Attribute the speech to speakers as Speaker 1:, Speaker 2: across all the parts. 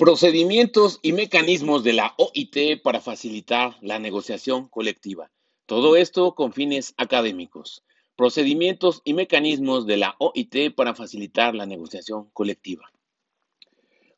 Speaker 1: Procedimientos y mecanismos de la OIT para facilitar la negociación colectiva. Todo esto con fines académicos. Procedimientos y mecanismos de la OIT para facilitar la negociación colectiva.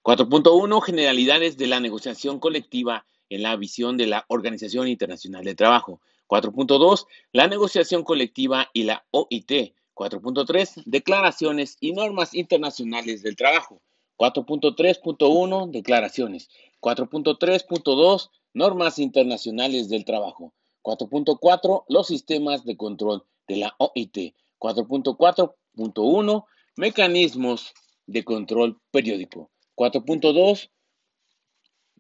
Speaker 1: 4.1 Generalidades de la negociación colectiva en la visión de la Organización Internacional de Trabajo. 4.2 La negociación colectiva y la OIT. 4.3 Declaraciones y normas internacionales del trabajo. 4.3.1 Declaraciones. 4.3.2 Normas internacionales del trabajo. 4.4 Los sistemas de control de la OIT. 4.4.1 Mecanismos de control periódico. 4.2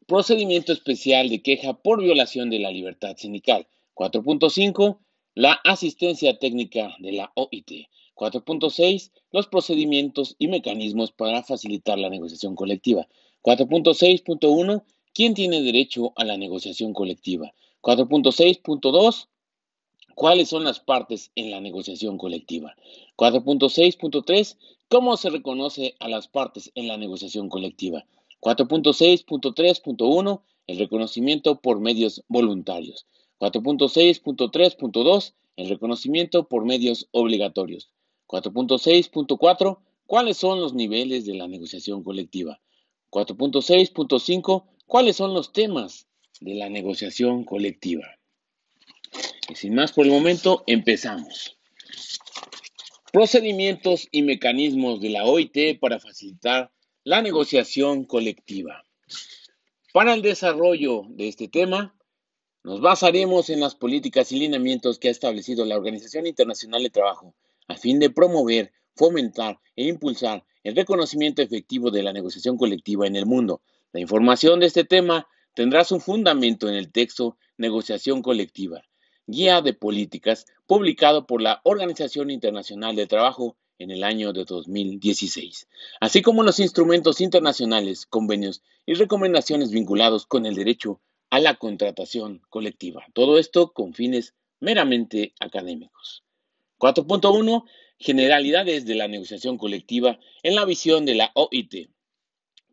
Speaker 1: Procedimiento especial de queja por violación de la libertad sindical. 4.5 La asistencia técnica de la OIT. 4.6. Los procedimientos y mecanismos para facilitar la negociación colectiva. 4.6.1. ¿Quién tiene derecho a la negociación colectiva? 4.6.2. ¿Cuáles son las partes en la negociación colectiva? 4.6.3. ¿Cómo se reconoce a las partes en la negociación colectiva? 4.6.3.1. El reconocimiento por medios voluntarios. 4.6.3.2. El reconocimiento por medios obligatorios. 4.6.4. ¿Cuáles son los niveles de la negociación colectiva? 4.6.5. ¿Cuáles son los temas de la negociación colectiva? Y sin más por el momento, empezamos. Procedimientos y mecanismos de la OIT para facilitar la negociación colectiva. Para el desarrollo de este tema, nos basaremos en las políticas y lineamientos que ha establecido la Organización Internacional de Trabajo a fin de promover, fomentar e impulsar el reconocimiento efectivo de la negociación colectiva en el mundo. La información de este tema tendrá su fundamento en el texto Negociación Colectiva, Guía de Políticas, publicado por la Organización Internacional de Trabajo en el año de 2016, así como los instrumentos internacionales, convenios y recomendaciones vinculados con el derecho a la contratación colectiva. Todo esto con fines meramente académicos. 4.1. Generalidades de la negociación colectiva en la visión de la OIT.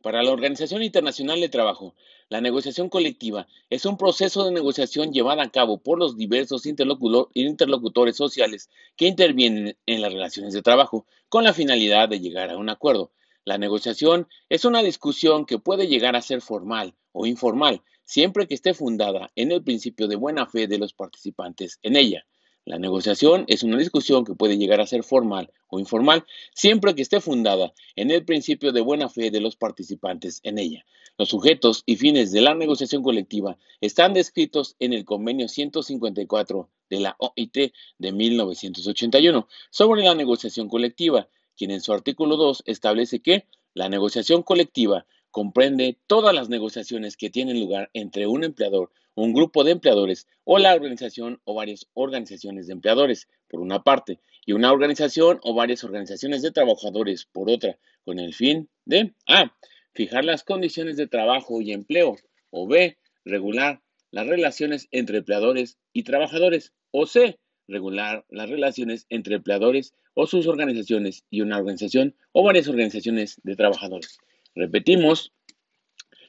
Speaker 1: Para la Organización Internacional de Trabajo, la negociación colectiva es un proceso de negociación llevado a cabo por los diversos interlocutores sociales que intervienen en las relaciones de trabajo con la finalidad de llegar a un acuerdo. La negociación es una discusión que puede llegar a ser formal o informal, siempre que esté fundada en el principio de buena fe de los participantes en ella. La negociación es una discusión que puede llegar a ser formal o informal siempre que esté fundada en el principio de buena fe de los participantes en ella. Los sujetos y fines de la negociación colectiva están descritos en el convenio 154 de la OIT de 1981 sobre la negociación colectiva, quien en su artículo 2 establece que la negociación colectiva comprende todas las negociaciones que tienen lugar entre un empleador, un grupo de empleadores o la organización o varias organizaciones de empleadores, por una parte, y una organización o varias organizaciones de trabajadores, por otra, con el fin de A. Fijar las condiciones de trabajo y empleo, o B. Regular las relaciones entre empleadores y trabajadores, o C. Regular las relaciones entre empleadores o sus organizaciones y una organización o varias organizaciones de trabajadores. Repetimos,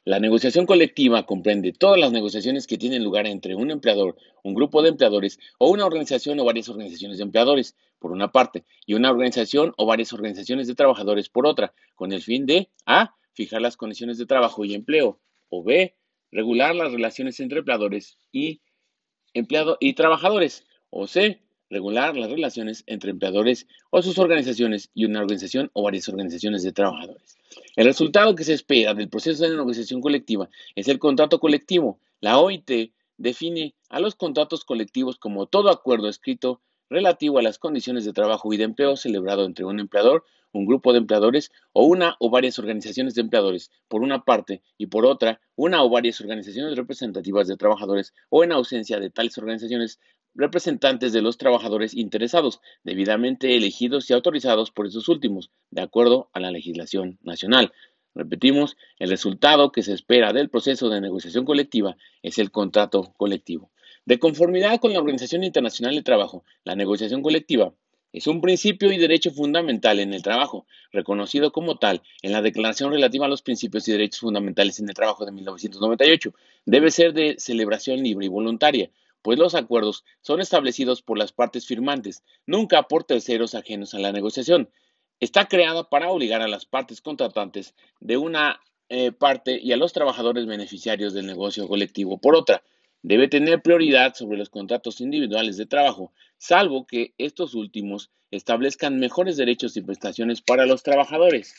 Speaker 1: la negociación colectiva comprende todas las negociaciones que tienen lugar entre un empleador, un grupo de empleadores o una organización o varias organizaciones de empleadores, por una parte, y una organización o varias organizaciones de trabajadores por otra, con el fin de A. Fijar las condiciones de trabajo y empleo, o B. Regular las relaciones entre empleadores y, empleado y trabajadores, o C regular las relaciones entre empleadores o sus organizaciones y una organización o varias organizaciones de trabajadores. El resultado que se espera del proceso de negociación colectiva es el contrato colectivo. La OIT define a los contratos colectivos como todo acuerdo escrito relativo a las condiciones de trabajo y de empleo celebrado entre un empleador, un grupo de empleadores o una o varias organizaciones de empleadores, por una parte, y por otra, una o varias organizaciones representativas de trabajadores o en ausencia de tales organizaciones, representantes de los trabajadores interesados, debidamente elegidos y autorizados por esos últimos, de acuerdo a la legislación nacional. Repetimos, el resultado que se espera del proceso de negociación colectiva es el contrato colectivo. De conformidad con la Organización Internacional de Trabajo, la negociación colectiva Es un principio y derecho fundamental en el trabajo, reconocido como tal en la Declaración relativa a los principios y derechos fundamentales en el trabajo de 1998. Debe ser de celebración libre y voluntaria, pues los acuerdos son establecidos por las partes firmantes, nunca por terceros ajenos a la negociación. Está creada para obligar a las partes contratantes de una eh, parte y a los trabajadores beneficiarios del negocio colectivo por otra debe tener prioridad sobre los contratos individuales de trabajo, salvo que estos últimos establezcan mejores derechos y prestaciones para los trabajadores.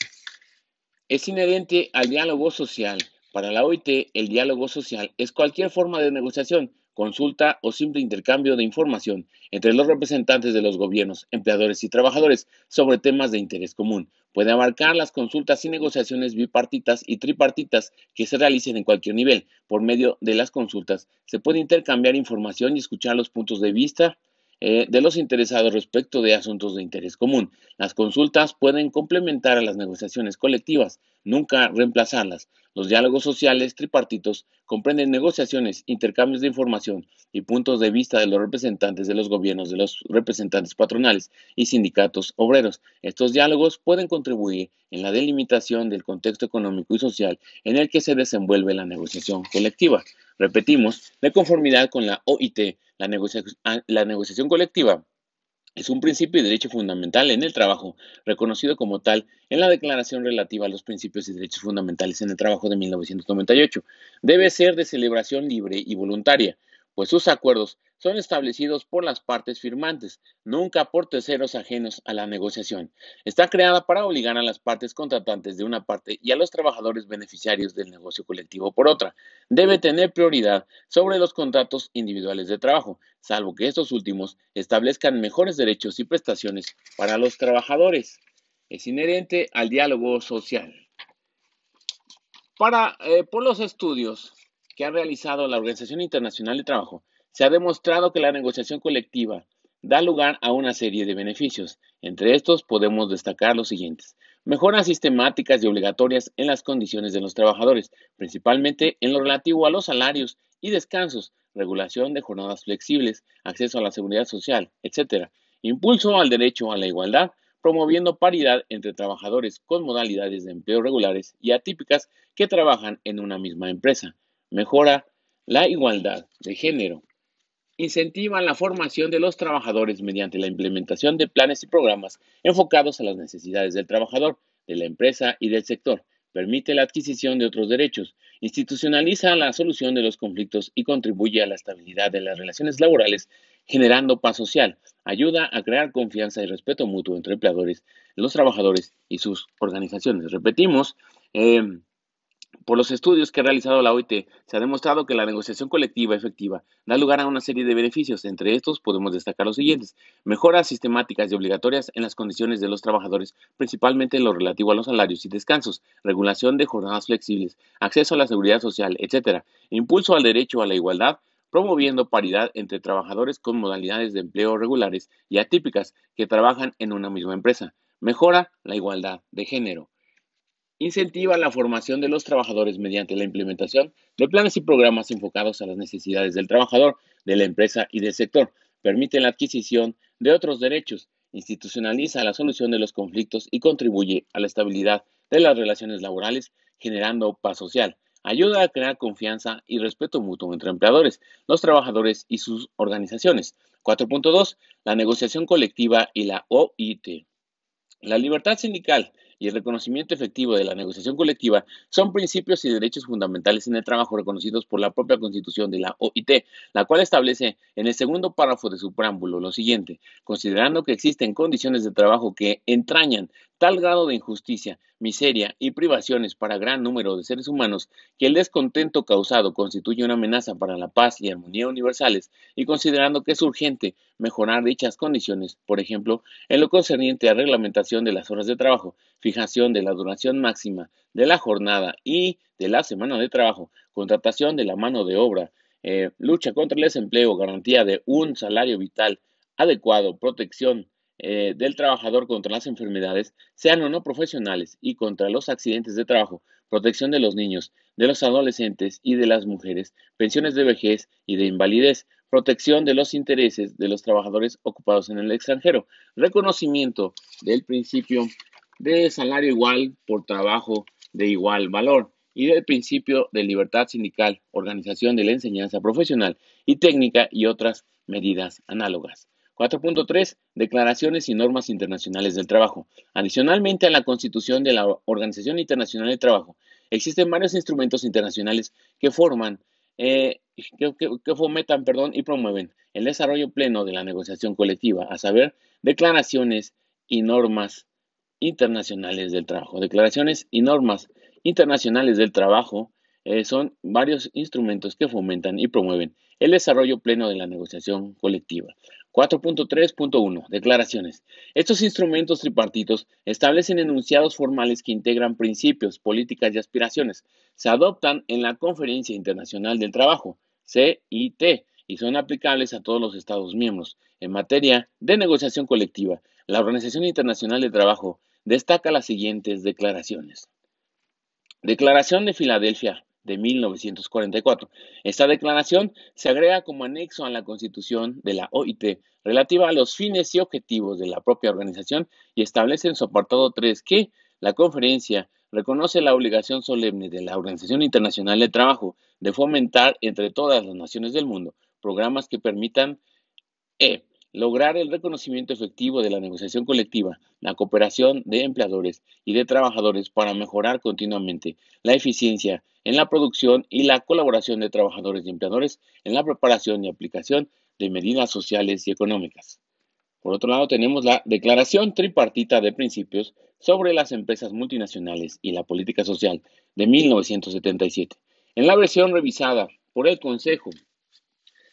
Speaker 1: Es inherente al diálogo social. Para la OIT, el diálogo social es cualquier forma de negociación consulta o simple intercambio de información entre los representantes de los gobiernos, empleadores y trabajadores sobre temas de interés común. Puede abarcar las consultas y negociaciones bipartitas y tripartitas que se realicen en cualquier nivel. Por medio de las consultas se puede intercambiar información y escuchar los puntos de vista eh, de los interesados respecto de asuntos de interés común. Las consultas pueden complementar a las negociaciones colectivas, nunca reemplazarlas. Los diálogos sociales tripartitos comprenden negociaciones, intercambios de información y puntos de vista de los representantes de los gobiernos, de los representantes patronales y sindicatos obreros. Estos diálogos pueden contribuir en la delimitación del contexto económico y social en el que se desenvuelve la negociación colectiva. Repetimos, de conformidad con la OIT, la, la negociación colectiva es un principio y derecho fundamental en el trabajo, reconocido como tal en la Declaración relativa a los principios y derechos fundamentales en el trabajo de 1998. Debe ser de celebración libre y voluntaria, pues sus acuerdos son establecidos por las partes firmantes, nunca por terceros ajenos a la negociación. Está creada para obligar a las partes contratantes de una parte y a los trabajadores beneficiarios del negocio colectivo por otra. Debe tener prioridad sobre los contratos individuales de trabajo, salvo que estos últimos establezcan mejores derechos y prestaciones para los trabajadores. Es inherente al diálogo social. Para, eh, por los estudios que ha realizado la Organización Internacional de Trabajo, se ha demostrado que la negociación colectiva da lugar a una serie de beneficios. Entre estos podemos destacar los siguientes. Mejoras sistemáticas y obligatorias en las condiciones de los trabajadores, principalmente en lo relativo a los salarios y descansos, regulación de jornadas flexibles, acceso a la seguridad social, etc. Impulso al derecho a la igualdad, promoviendo paridad entre trabajadores con modalidades de empleo regulares y atípicas que trabajan en una misma empresa. Mejora la igualdad de género incentivan la formación de los trabajadores mediante la implementación de planes y programas enfocados a las necesidades del trabajador, de la empresa y del sector. Permite la adquisición de otros derechos, institucionaliza la solución de los conflictos y contribuye a la estabilidad de las relaciones laborales, generando paz social. Ayuda a crear confianza y respeto mutuo entre empleadores, los trabajadores y sus organizaciones. Repetimos, eh, por los estudios que ha realizado la OIT, se ha demostrado que la negociación colectiva efectiva da lugar a una serie de beneficios. Entre estos podemos destacar los siguientes. Mejoras sistemáticas y obligatorias en las condiciones de los trabajadores, principalmente en lo relativo a los salarios y descansos, regulación de jornadas flexibles, acceso a la seguridad social, etc. Impulso al derecho a la igualdad, promoviendo paridad entre trabajadores con modalidades de empleo regulares y atípicas que trabajan en una misma empresa. Mejora la igualdad de género incentiva la formación de los trabajadores mediante la implementación de planes y programas enfocados a las necesidades del trabajador, de la empresa y del sector, permite la adquisición de otros derechos, institucionaliza la solución de los conflictos y contribuye a la estabilidad de las relaciones laborales, generando paz social. Ayuda a crear confianza y respeto mutuo entre empleadores, los trabajadores y sus organizaciones. 4.2. La negociación colectiva y la OIT. La libertad sindical y el reconocimiento efectivo de la negociación colectiva son principios y derechos fundamentales en el trabajo reconocidos por la propia Constitución de la OIT, la cual establece en el segundo párrafo de su preámbulo lo siguiente, considerando que existen condiciones de trabajo que entrañan tal grado de injusticia, miseria y privaciones para gran número de seres humanos que el descontento causado constituye una amenaza para la paz y armonía universales y considerando que es urgente mejorar dichas condiciones, por ejemplo, en lo concerniente a reglamentación de las horas de trabajo, fijación de la duración máxima de la jornada y de la semana de trabajo, contratación de la mano de obra, eh, lucha contra el desempleo, garantía de un salario vital adecuado, protección eh, del trabajador contra las enfermedades, sean o no profesionales, y contra los accidentes de trabajo, protección de los niños, de los adolescentes y de las mujeres, pensiones de vejez y de invalidez, protección de los intereses de los trabajadores ocupados en el extranjero, reconocimiento del principio de salario igual por trabajo de igual valor y del principio de libertad sindical, organización de la enseñanza profesional y técnica y otras medidas análogas. 4.3. Declaraciones y normas internacionales del trabajo. Adicionalmente a la constitución de la Organización Internacional del Trabajo, existen varios instrumentos internacionales que forman, eh, que, fomentan perdón, y promueven el desarrollo pleno de la negociación colectiva, a saber, declaraciones y normas internacionales del trabajo. Declaraciones y normas internacionales del trabajo eh, son varios instrumentos que fomentan y promueven el desarrollo pleno de la negociación colectiva. 4.3.1. Declaraciones. Estos instrumentos tripartitos establecen enunciados formales que integran principios, políticas y aspiraciones. Se adoptan en la Conferencia Internacional del Trabajo, CIT, y son aplicables a todos los Estados miembros. En materia de negociación colectiva, la Organización Internacional del Trabajo destaca las siguientes declaraciones. Declaración de Filadelfia de 1944. Esta declaración se agrega como anexo a la Constitución de la OIT relativa a los fines y objetivos de la propia organización y establece en su apartado 3 que la conferencia reconoce la obligación solemne de la Organización Internacional de Trabajo de fomentar entre todas las naciones del mundo programas que permitan e lograr el reconocimiento efectivo de la negociación colectiva, la cooperación de empleadores y de trabajadores para mejorar continuamente la eficiencia en la producción y la colaboración de trabajadores y empleadores en la preparación y aplicación de medidas sociales y económicas. Por otro lado, tenemos la Declaración Tripartita de Principios sobre las Empresas Multinacionales y la Política Social de 1977. En la versión revisada por el Consejo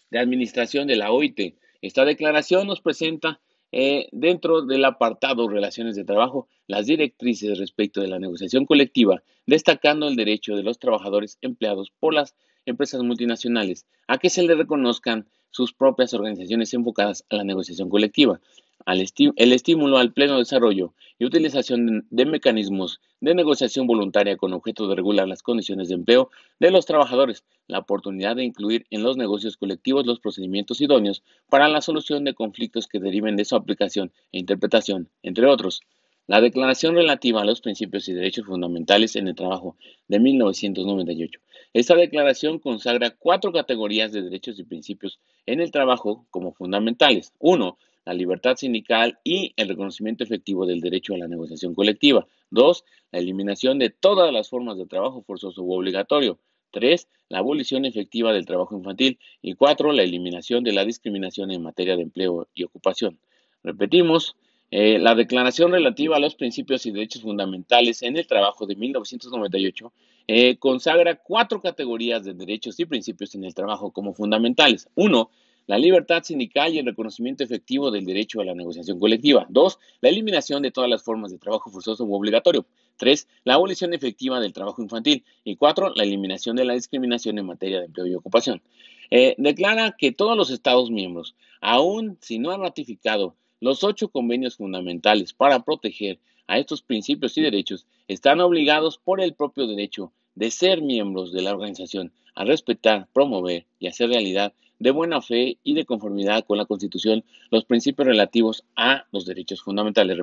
Speaker 1: de Administración de la OIT, esta declaración nos presenta eh, dentro del apartado Relaciones de Trabajo las directrices respecto de la negociación colectiva, destacando el derecho de los trabajadores empleados por las empresas multinacionales a que se les reconozcan sus propias organizaciones enfocadas a la negociación colectiva, el estímulo al pleno desarrollo y utilización de mecanismos de negociación voluntaria con objeto de regular las condiciones de empleo de los trabajadores, la oportunidad de incluir en los negocios colectivos los procedimientos idóneos para la solución de conflictos que deriven de su aplicación e interpretación, entre otros. La Declaración relativa a los principios y derechos fundamentales en el trabajo de 1998. Esta declaración consagra cuatro categorías de derechos y principios en el trabajo como fundamentales. Uno, la libertad sindical y el reconocimiento efectivo del derecho a la negociación colectiva. Dos, la eliminación de todas las formas de trabajo forzoso u obligatorio. Tres, la abolición efectiva del trabajo infantil. Y cuatro, la eliminación de la discriminación en materia de empleo y ocupación. Repetimos, eh, la Declaración relativa a los principios y derechos fundamentales en el trabajo de 1998 eh, consagra cuatro categorías de derechos y principios en el trabajo como fundamentales. Uno, la libertad sindical y el reconocimiento efectivo del derecho a la negociación colectiva. Dos, la eliminación de todas las formas de trabajo forzoso u obligatorio. Tres, la abolición efectiva del trabajo infantil. Y cuatro, la eliminación de la discriminación en materia de empleo y ocupación. Eh, declara que todos los Estados miembros, aun si no han ratificado los ocho convenios fundamentales para proteger a estos principios y derechos, están obligados por el propio derecho de ser miembros de la organización a respetar, promover y hacer realidad de buena fe y de conformidad con la Constitución los principios relativos a los derechos fundamentales.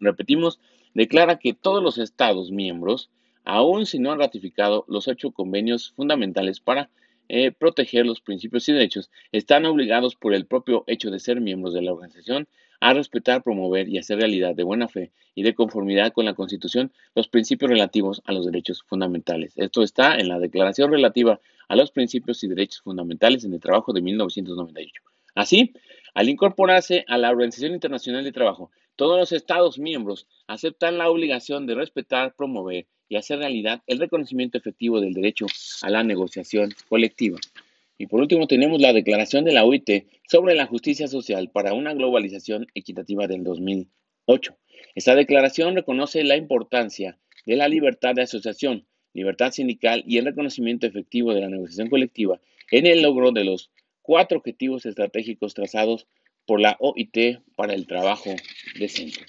Speaker 1: repetimos, declara que todos los Estados miembros, aun si no han ratificado los ocho convenios fundamentales para eh, proteger los principios y derechos, están obligados por el propio hecho de ser miembros de la organización a respetar, promover y hacer realidad de buena fe y de conformidad con la Constitución los principios relativos a los derechos fundamentales. Esto está en la Declaración relativa a los principios y derechos fundamentales en el trabajo de 1998. Así, al incorporarse a la Organización Internacional de Trabajo, todos los Estados miembros aceptan la obligación de respetar, promover y hacer realidad el reconocimiento efectivo del derecho a la negociación colectiva. Y por último tenemos la declaración de la OIT sobre la justicia social para una globalización equitativa del 2008. Esta declaración reconoce la importancia de la libertad de asociación, libertad sindical y el reconocimiento efectivo de la negociación colectiva en el logro de los cuatro objetivos estratégicos trazados por la OIT para el trabajo decente.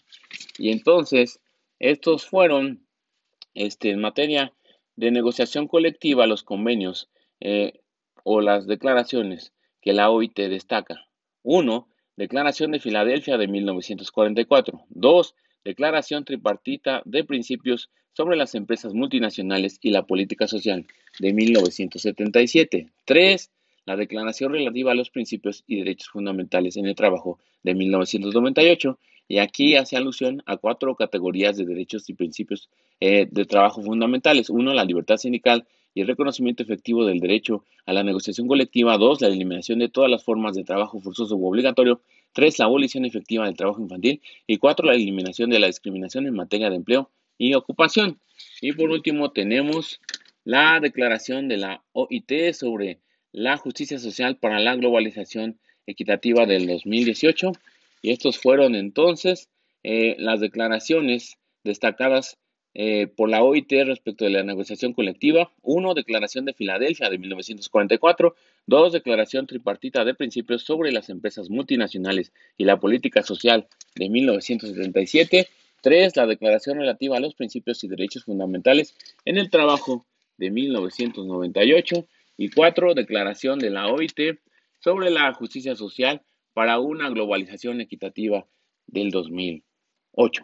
Speaker 1: Y entonces, estos fueron, este, en materia de negociación colectiva, los convenios eh, o las declaraciones que la OIT destaca. 1. Declaración de Filadelfia de 1944. 2. Declaración tripartita de principios sobre las empresas multinacionales y la política social de 1977. 3. La Declaración relativa a los principios y derechos fundamentales en el trabajo de 1998. Y aquí hace alusión a cuatro categorías de derechos y principios eh, de trabajo fundamentales. Uno, la libertad sindical y el reconocimiento efectivo del derecho a la negociación colectiva. Dos, la eliminación de todas las formas de trabajo forzoso u obligatorio. Tres, la abolición efectiva del trabajo infantil. Y cuatro, la eliminación de la discriminación en materia de empleo y ocupación. Y por último tenemos la declaración de la OIT sobre la justicia social para la globalización equitativa del 2018. Y estos fueron entonces eh, las declaraciones destacadas eh, por la OIT respecto de la negociación colectiva. Uno, Declaración de Filadelfia de 1944. Dos, Declaración tripartita de principios sobre las empresas multinacionales y la política social de 1977. Tres, la Declaración relativa a los principios y derechos fundamentales en el trabajo de 1998. Y cuatro, Declaración de la OIT sobre la justicia social para una globalización equitativa del 2008.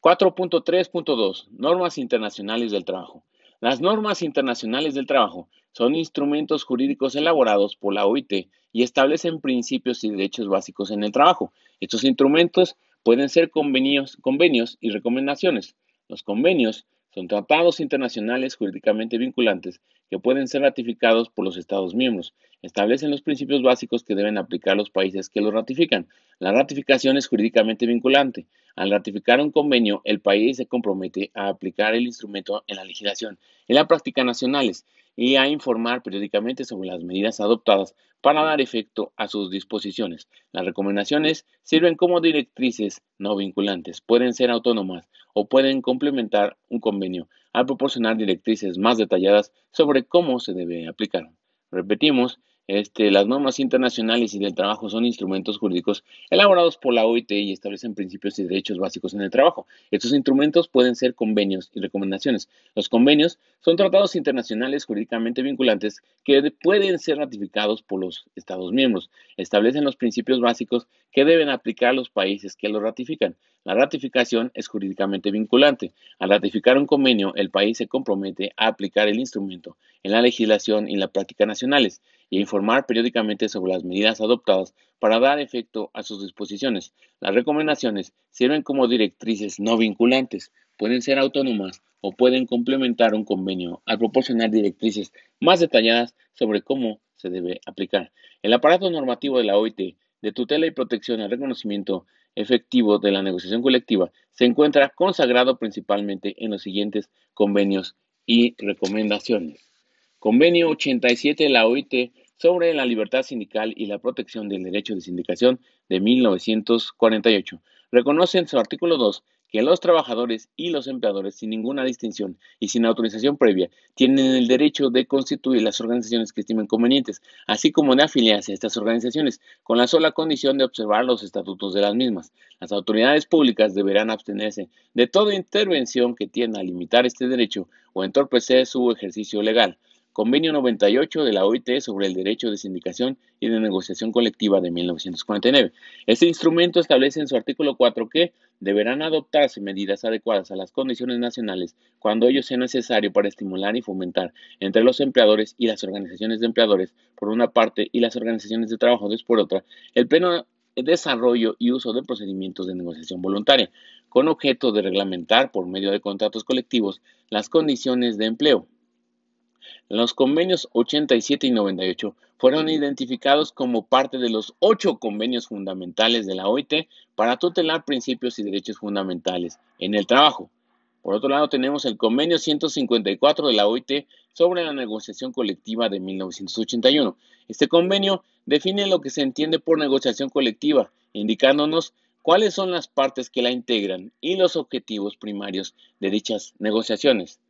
Speaker 1: 4.3.2 Normas internacionales del trabajo. Las normas internacionales del trabajo son instrumentos jurídicos elaborados por la OIT y establecen principios y derechos básicos en el trabajo. Estos instrumentos pueden ser convenios, convenios y recomendaciones. Los convenios son tratados internacionales jurídicamente vinculantes que pueden ser ratificados por los Estados miembros. Establecen los principios básicos que deben aplicar los países que los ratifican. La ratificación es jurídicamente vinculante. Al ratificar un convenio, el país se compromete a aplicar el instrumento en la legislación, en la práctica nacionales y a informar periódicamente sobre las medidas adoptadas para dar efecto a sus disposiciones. Las recomendaciones sirven como directrices no vinculantes, pueden ser autónomas o pueden complementar un convenio al proporcionar directrices más detalladas sobre cómo se debe aplicar. Repetimos, este, las normas internacionales y del trabajo son instrumentos jurídicos elaborados por la OIT y establecen principios y derechos básicos en el trabajo. Estos instrumentos pueden ser convenios y recomendaciones. Los convenios son tratados internacionales jurídicamente vinculantes que pueden ser ratificados por los Estados miembros. Establecen los principios básicos que deben aplicar los países que los ratifican. La ratificación es jurídicamente vinculante. Al ratificar un convenio, el país se compromete a aplicar el instrumento en la legislación y la práctica nacionales y informar periódicamente sobre las medidas adoptadas para dar efecto a sus disposiciones. Las recomendaciones sirven como directrices no vinculantes, pueden ser autónomas o pueden complementar un convenio al proporcionar directrices más detalladas sobre cómo se debe aplicar. El aparato normativo de la OIT de tutela y protección al reconocimiento efectivo de la negociación colectiva se encuentra consagrado principalmente en los siguientes convenios y recomendaciones. Convenio 87 de la OIT sobre la libertad sindical y la protección del derecho de sindicación de 1948. Reconoce en su artículo 2 que los trabajadores y los empleadores, sin ninguna distinción y sin autorización previa, tienen el derecho de constituir las organizaciones que estimen convenientes, así como de afiliarse a estas organizaciones, con la sola condición de observar los estatutos de las mismas. Las autoridades públicas deberán abstenerse de toda intervención que tienda a limitar este derecho o entorpecer su ejercicio legal. Convenio 98 de la OIT sobre el derecho de sindicación y de negociación colectiva de 1949. Este instrumento establece en su artículo 4 que deberán adoptarse medidas adecuadas a las condiciones nacionales cuando ello sea necesario para estimular y fomentar entre los empleadores y las organizaciones de empleadores por una parte y las organizaciones de trabajadores por otra el pleno desarrollo y uso de procedimientos de negociación voluntaria, con objeto de reglamentar por medio de contratos colectivos las condiciones de empleo, los convenios 87 y 98 fueron identificados como parte de los ocho convenios fundamentales de la OIT para tutelar principios y derechos fundamentales en el trabajo. Por otro lado, tenemos el convenio 154 de la OIT sobre la negociación colectiva de 1981. Este convenio define lo que se entiende por negociación colectiva, indicándonos cuáles son las partes que la integran y los objetivos primarios de dichas negociaciones.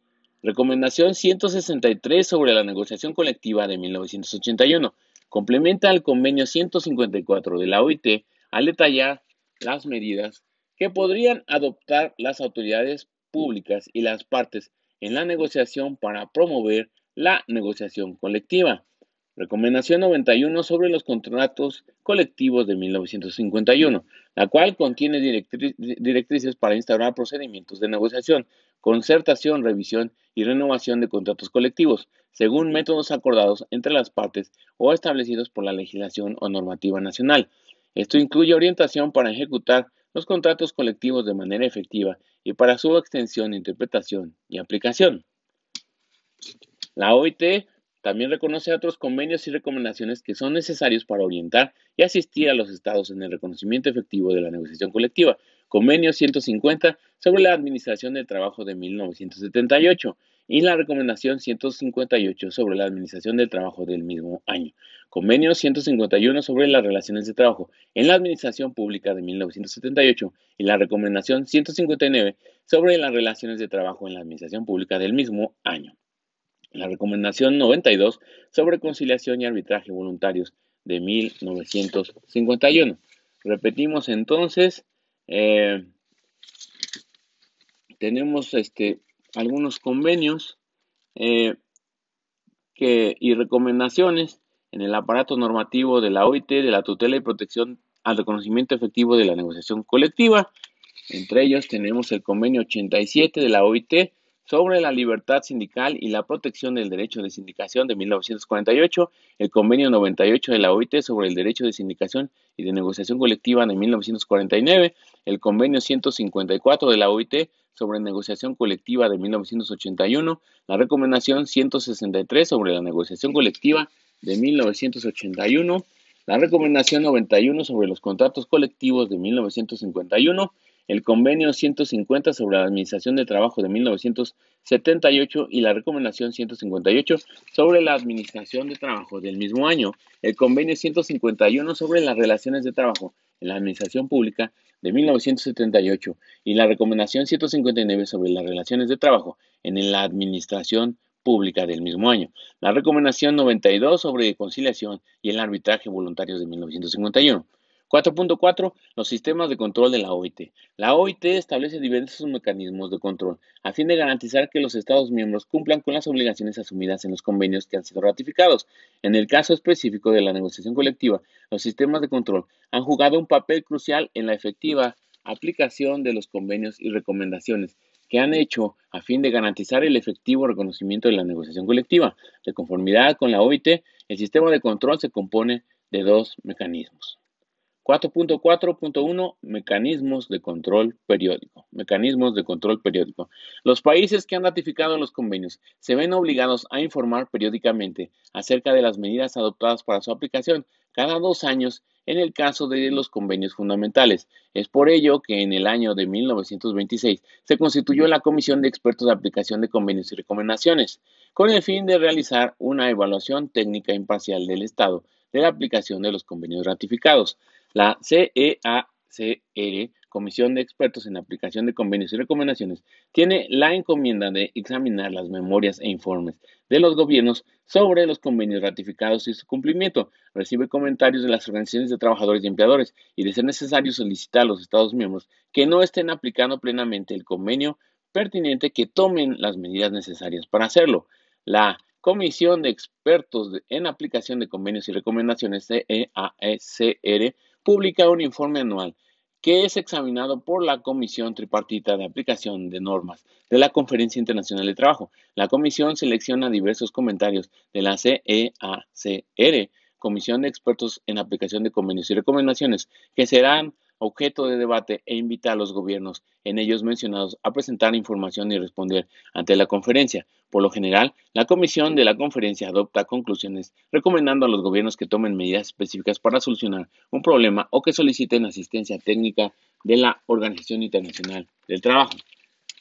Speaker 1: Recomendación 163 sobre la negociación colectiva de 1981. Complementa al convenio 154 de la OIT al detallar las medidas que podrían adoptar las autoridades públicas y las partes en la negociación para promover la negociación colectiva. Recomendación 91 sobre los contratos colectivos de 1951, la cual contiene directrices para instaurar procedimientos de negociación, concertación, revisión y renovación de contratos colectivos, según métodos acordados entre las partes o establecidos por la legislación o normativa nacional. Esto incluye orientación para ejecutar los contratos colectivos de manera efectiva y para su extensión, interpretación y aplicación. La OIT también reconoce otros convenios y recomendaciones que son necesarios para orientar y asistir a los estados en el reconocimiento efectivo de la negociación colectiva. Convenio 150 sobre la administración del trabajo de 1978 y la recomendación 158 sobre la administración del trabajo del mismo año. Convenio 151 sobre las relaciones de trabajo en la administración pública de 1978 y la recomendación 159 sobre las relaciones de trabajo en la administración pública del mismo año la recomendación 92 sobre conciliación y arbitraje voluntarios de 1951. Repetimos entonces, eh, tenemos este, algunos convenios eh, que, y recomendaciones en el aparato normativo de la OIT de la tutela y protección al reconocimiento efectivo de la negociación colectiva. Entre ellos tenemos el convenio 87 de la OIT sobre la libertad sindical y la protección del derecho de sindicación de 1948, el convenio 98 de la OIT sobre el derecho de sindicación y de negociación colectiva de 1949, el convenio 154 de la OIT sobre negociación colectiva de 1981, la recomendación 163 sobre la negociación colectiva de 1981, la recomendación 91 sobre los contratos colectivos de 1951, el Convenio 150 sobre la Administración de Trabajo de 1978 y la Recomendación 158 sobre la Administración de Trabajo del mismo año, el Convenio 151 sobre las relaciones de trabajo en la Administración Pública de 1978 y la Recomendación 159 sobre las relaciones de trabajo en la Administración Pública del mismo año, la Recomendación 92 sobre conciliación y el arbitraje voluntarios de 1951. 4.4. Los sistemas de control de la OIT. La OIT establece diversos mecanismos de control a fin de garantizar que los Estados miembros cumplan con las obligaciones asumidas en los convenios que han sido ratificados. En el caso específico de la negociación colectiva, los sistemas de control han jugado un papel crucial en la efectiva aplicación de los convenios y recomendaciones que han hecho a fin de garantizar el efectivo reconocimiento de la negociación colectiva. De conformidad con la OIT, el sistema de control se compone de dos mecanismos. 4.4.1 Mecanismos de control periódico. Mecanismos de control periódico. Los países que han ratificado los convenios se ven obligados a informar periódicamente acerca de las medidas adoptadas para su aplicación cada dos años en el caso de los convenios fundamentales. Es por ello que en el año de 1926 se constituyó la Comisión de Expertos de Aplicación de Convenios y Recomendaciones, con el fin de realizar una evaluación técnica imparcial del estado de la aplicación de los convenios ratificados. La CEACR, Comisión de Expertos en Aplicación de Convenios y Recomendaciones, tiene la encomienda de examinar las memorias e informes de los gobiernos sobre los convenios ratificados y su cumplimiento. Recibe comentarios de las organizaciones de trabajadores y empleadores y, de ser necesario, solicitar a los Estados miembros que no estén aplicando plenamente el convenio pertinente que tomen las medidas necesarias para hacerlo. La Comisión de Expertos en Aplicación de Convenios y Recomendaciones, CEACR, publica un informe anual que es examinado por la Comisión Tripartita de Aplicación de Normas de la Conferencia Internacional de Trabajo. La comisión selecciona diversos comentarios de la CEACR, Comisión de Expertos en Aplicación de Convenios y Recomendaciones, que serán objeto de debate e invita a los gobiernos en ellos mencionados a presentar información y responder ante la conferencia. Por lo general, la comisión de la conferencia adopta conclusiones recomendando a los gobiernos que tomen medidas específicas para solucionar un problema o que soliciten asistencia técnica de la Organización Internacional del Trabajo.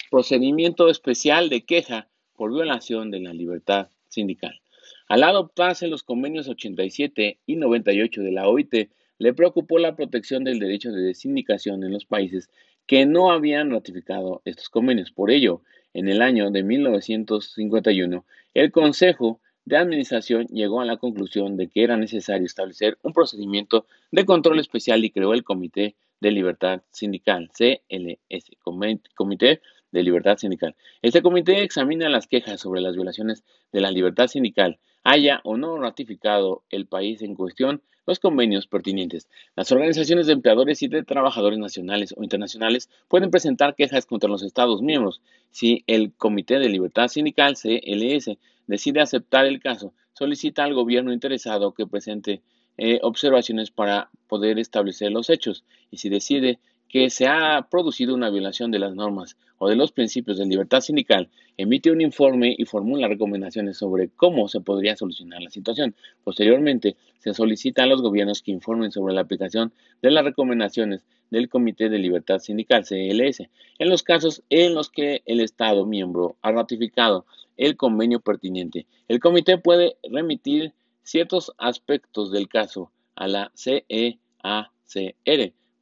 Speaker 1: Procedimiento especial de queja por violación de la libertad sindical. Al adoptarse los convenios 87 y 98 de la OIT, le preocupó la protección del derecho de desindicación en los países que no habían ratificado estos convenios. Por ello, en el año de 1951, el Consejo de Administración llegó a la conclusión de que era necesario establecer un procedimiento de control especial y creó el Comité de Libertad Sindical, CLS, Comité de libertad sindical. Este comité examina las quejas sobre las violaciones de la libertad sindical, haya o no ratificado el país en cuestión los convenios pertinentes. Las organizaciones de empleadores y de trabajadores nacionales o internacionales pueden presentar quejas contra los Estados miembros. Si el Comité de Libertad Sindical, CLS, decide aceptar el caso, solicita al gobierno interesado que presente eh, observaciones para poder establecer los hechos. Y si decide que se ha producido una violación de las normas o de los principios de libertad sindical, emite un informe y formula recomendaciones sobre cómo se podría solucionar la situación. Posteriormente, se solicita a los gobiernos que informen sobre la aplicación de las recomendaciones del Comité de Libertad Sindical, CLS, en los casos en los que el Estado miembro ha ratificado el convenio pertinente. El comité puede remitir ciertos aspectos del caso a la CEACR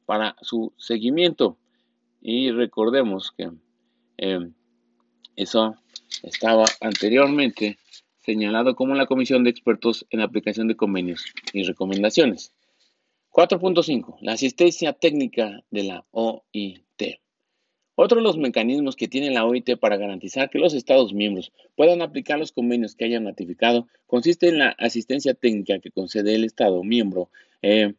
Speaker 1: para su seguimiento. Y recordemos que em, eso estaba anteriormente señalado como la Comisión de Expertos en Aplicación de Convenios y Recomendaciones. 4.5. La asistencia técnica de la OIT. Otro de los mecanismos que tiene la OIT para garantizar que los Estados miembros puedan aplicar los convenios que hayan ratificado consiste en la asistencia técnica que concede el Estado miembro eh,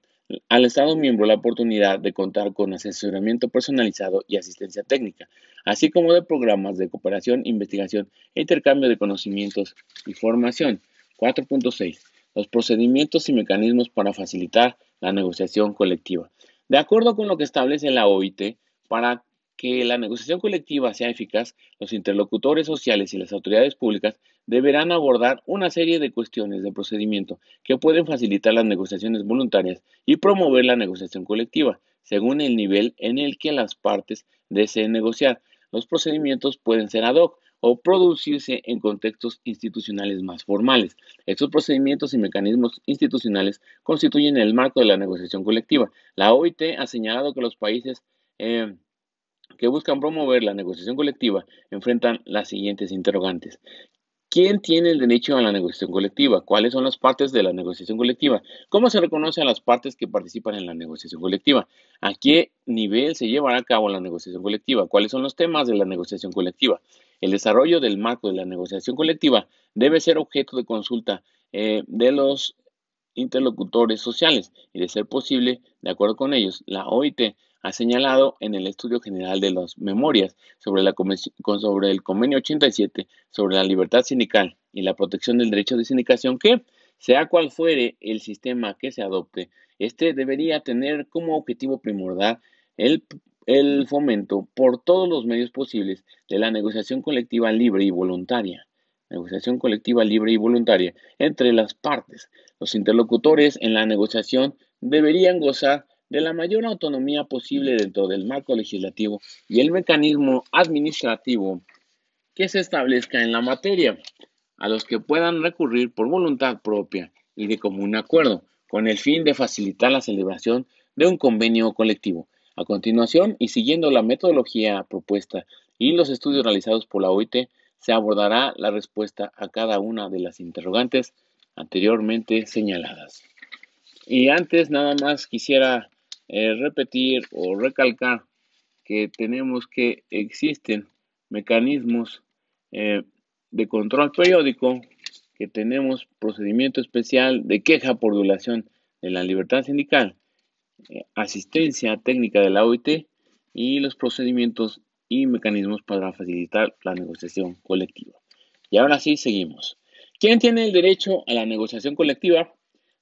Speaker 1: al Estado miembro la oportunidad de contar con asesoramiento personalizado y asistencia técnica, así como de programas de cooperación, investigación e intercambio de conocimientos y formación. 4.6. Los procedimientos y mecanismos para facilitar la negociación colectiva. De acuerdo con lo que establece la OIT, para que la negociación colectiva sea eficaz, los interlocutores sociales y las autoridades públicas deberán abordar una serie de cuestiones de procedimiento que pueden facilitar las negociaciones voluntarias y promover la negociación colectiva, según el nivel en el que las partes deseen negociar. Los procedimientos pueden ser ad hoc o producirse en contextos institucionales más formales. Estos procedimientos y mecanismos institucionales constituyen el marco de la negociación colectiva. La OIT ha señalado que los países eh, que buscan promover la negociación colectiva enfrentan las siguientes interrogantes. ¿Quién tiene el derecho a la negociación colectiva? ¿Cuáles son las partes de la negociación colectiva? ¿Cómo se reconoce a las partes que participan en la negociación colectiva? ¿A qué nivel se llevará a cabo la negociación colectiva? ¿Cuáles son los temas de la negociación colectiva? El desarrollo del marco de la negociación colectiva debe ser objeto de consulta eh, de los interlocutores sociales y, de ser posible, de acuerdo con ellos, la OIT ha señalado en el estudio general de las memorias sobre, el convenio 87 sobre la libertad sindical y la protección del derecho de sindicación que, sea cual fuere el sistema que se adopte, este debería tener como objetivo primordial el, el fomento por todos los medios posibles de la negociación colectiva libre y voluntaria negociación colectiva libre y voluntaria entre las partes. Los interlocutores en la negociación deberían gozar de la mayor autonomía posible dentro del marco legislativo y el mecanismo administrativo que se establezca en la materia, a los que puedan recurrir por voluntad propia y de común acuerdo, con el fin de facilitar la celebración de un convenio colectivo. A continuación, y siguiendo la metodología propuesta y los estudios realizados por la OIT, se abordará la respuesta a cada una de las interrogantes anteriormente señaladas. Y antes nada más quisiera eh, repetir o recalcar que tenemos que existen mecanismos eh, de control periódico, que tenemos procedimiento especial de queja por violación de la libertad sindical, eh, asistencia técnica de la OIT y los procedimientos y mecanismos para facilitar la negociación colectiva. Y ahora sí, seguimos. ¿Quién tiene el derecho a la negociación colectiva?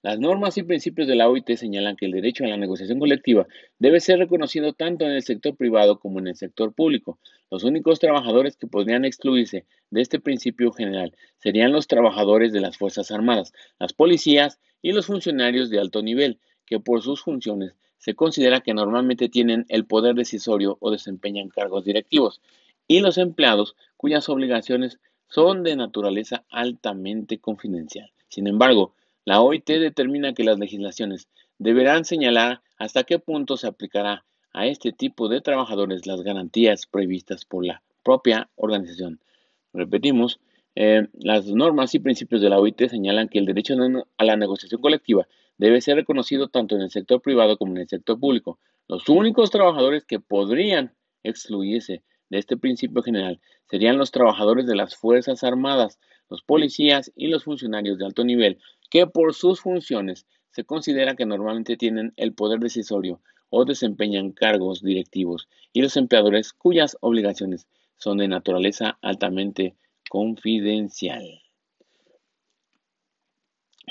Speaker 1: Las normas y principios de la OIT señalan que el derecho a la negociación colectiva debe ser reconocido tanto en el sector privado como en el sector público. Los únicos trabajadores que podrían excluirse de este principio general serían los trabajadores de las Fuerzas Armadas, las policías y los funcionarios de alto nivel, que por sus funciones se considera que normalmente tienen el poder decisorio o desempeñan cargos directivos, y los empleados cuyas obligaciones son de naturaleza altamente confidencial. Sin embargo, la OIT determina que las legislaciones deberán señalar hasta qué punto se aplicará a este tipo de trabajadores las garantías previstas por la propia organización. Repetimos, eh, las normas y principios de la OIT señalan que el derecho a la negociación colectiva debe ser reconocido tanto en el sector privado como en el sector público. Los únicos trabajadores que podrían excluirse de este principio general serían los trabajadores de las Fuerzas Armadas, los policías y los funcionarios de alto nivel, que por sus funciones se considera que normalmente tienen el poder decisorio o desempeñan cargos directivos, y los empleadores cuyas obligaciones son de naturaleza altamente confidencial.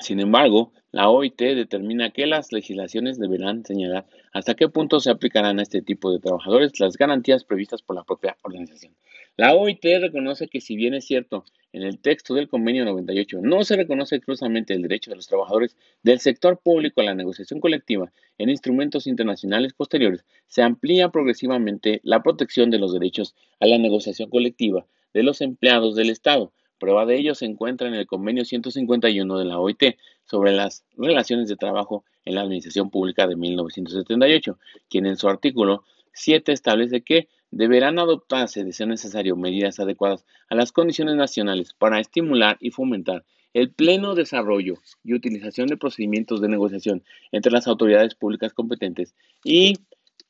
Speaker 1: Sin embargo, la OIT determina que las legislaciones deberán señalar hasta qué punto se aplicarán a este tipo de trabajadores las garantías previstas por la propia organización. La OIT reconoce que si bien es cierto en el texto del convenio 98 no se reconoce exclusivamente el derecho de los trabajadores del sector público a la negociación colectiva en instrumentos internacionales posteriores, se amplía progresivamente la protección de los derechos a la negociación colectiva de los empleados del Estado, Prueba de ello se encuentra en el convenio 151 de la OIT sobre las relaciones de trabajo en la Administración Pública de 1978, quien en su artículo 7 establece que deberán adoptarse, de ser necesario, medidas adecuadas a las condiciones nacionales para estimular y fomentar el pleno desarrollo y utilización de procedimientos de negociación entre las autoridades públicas competentes y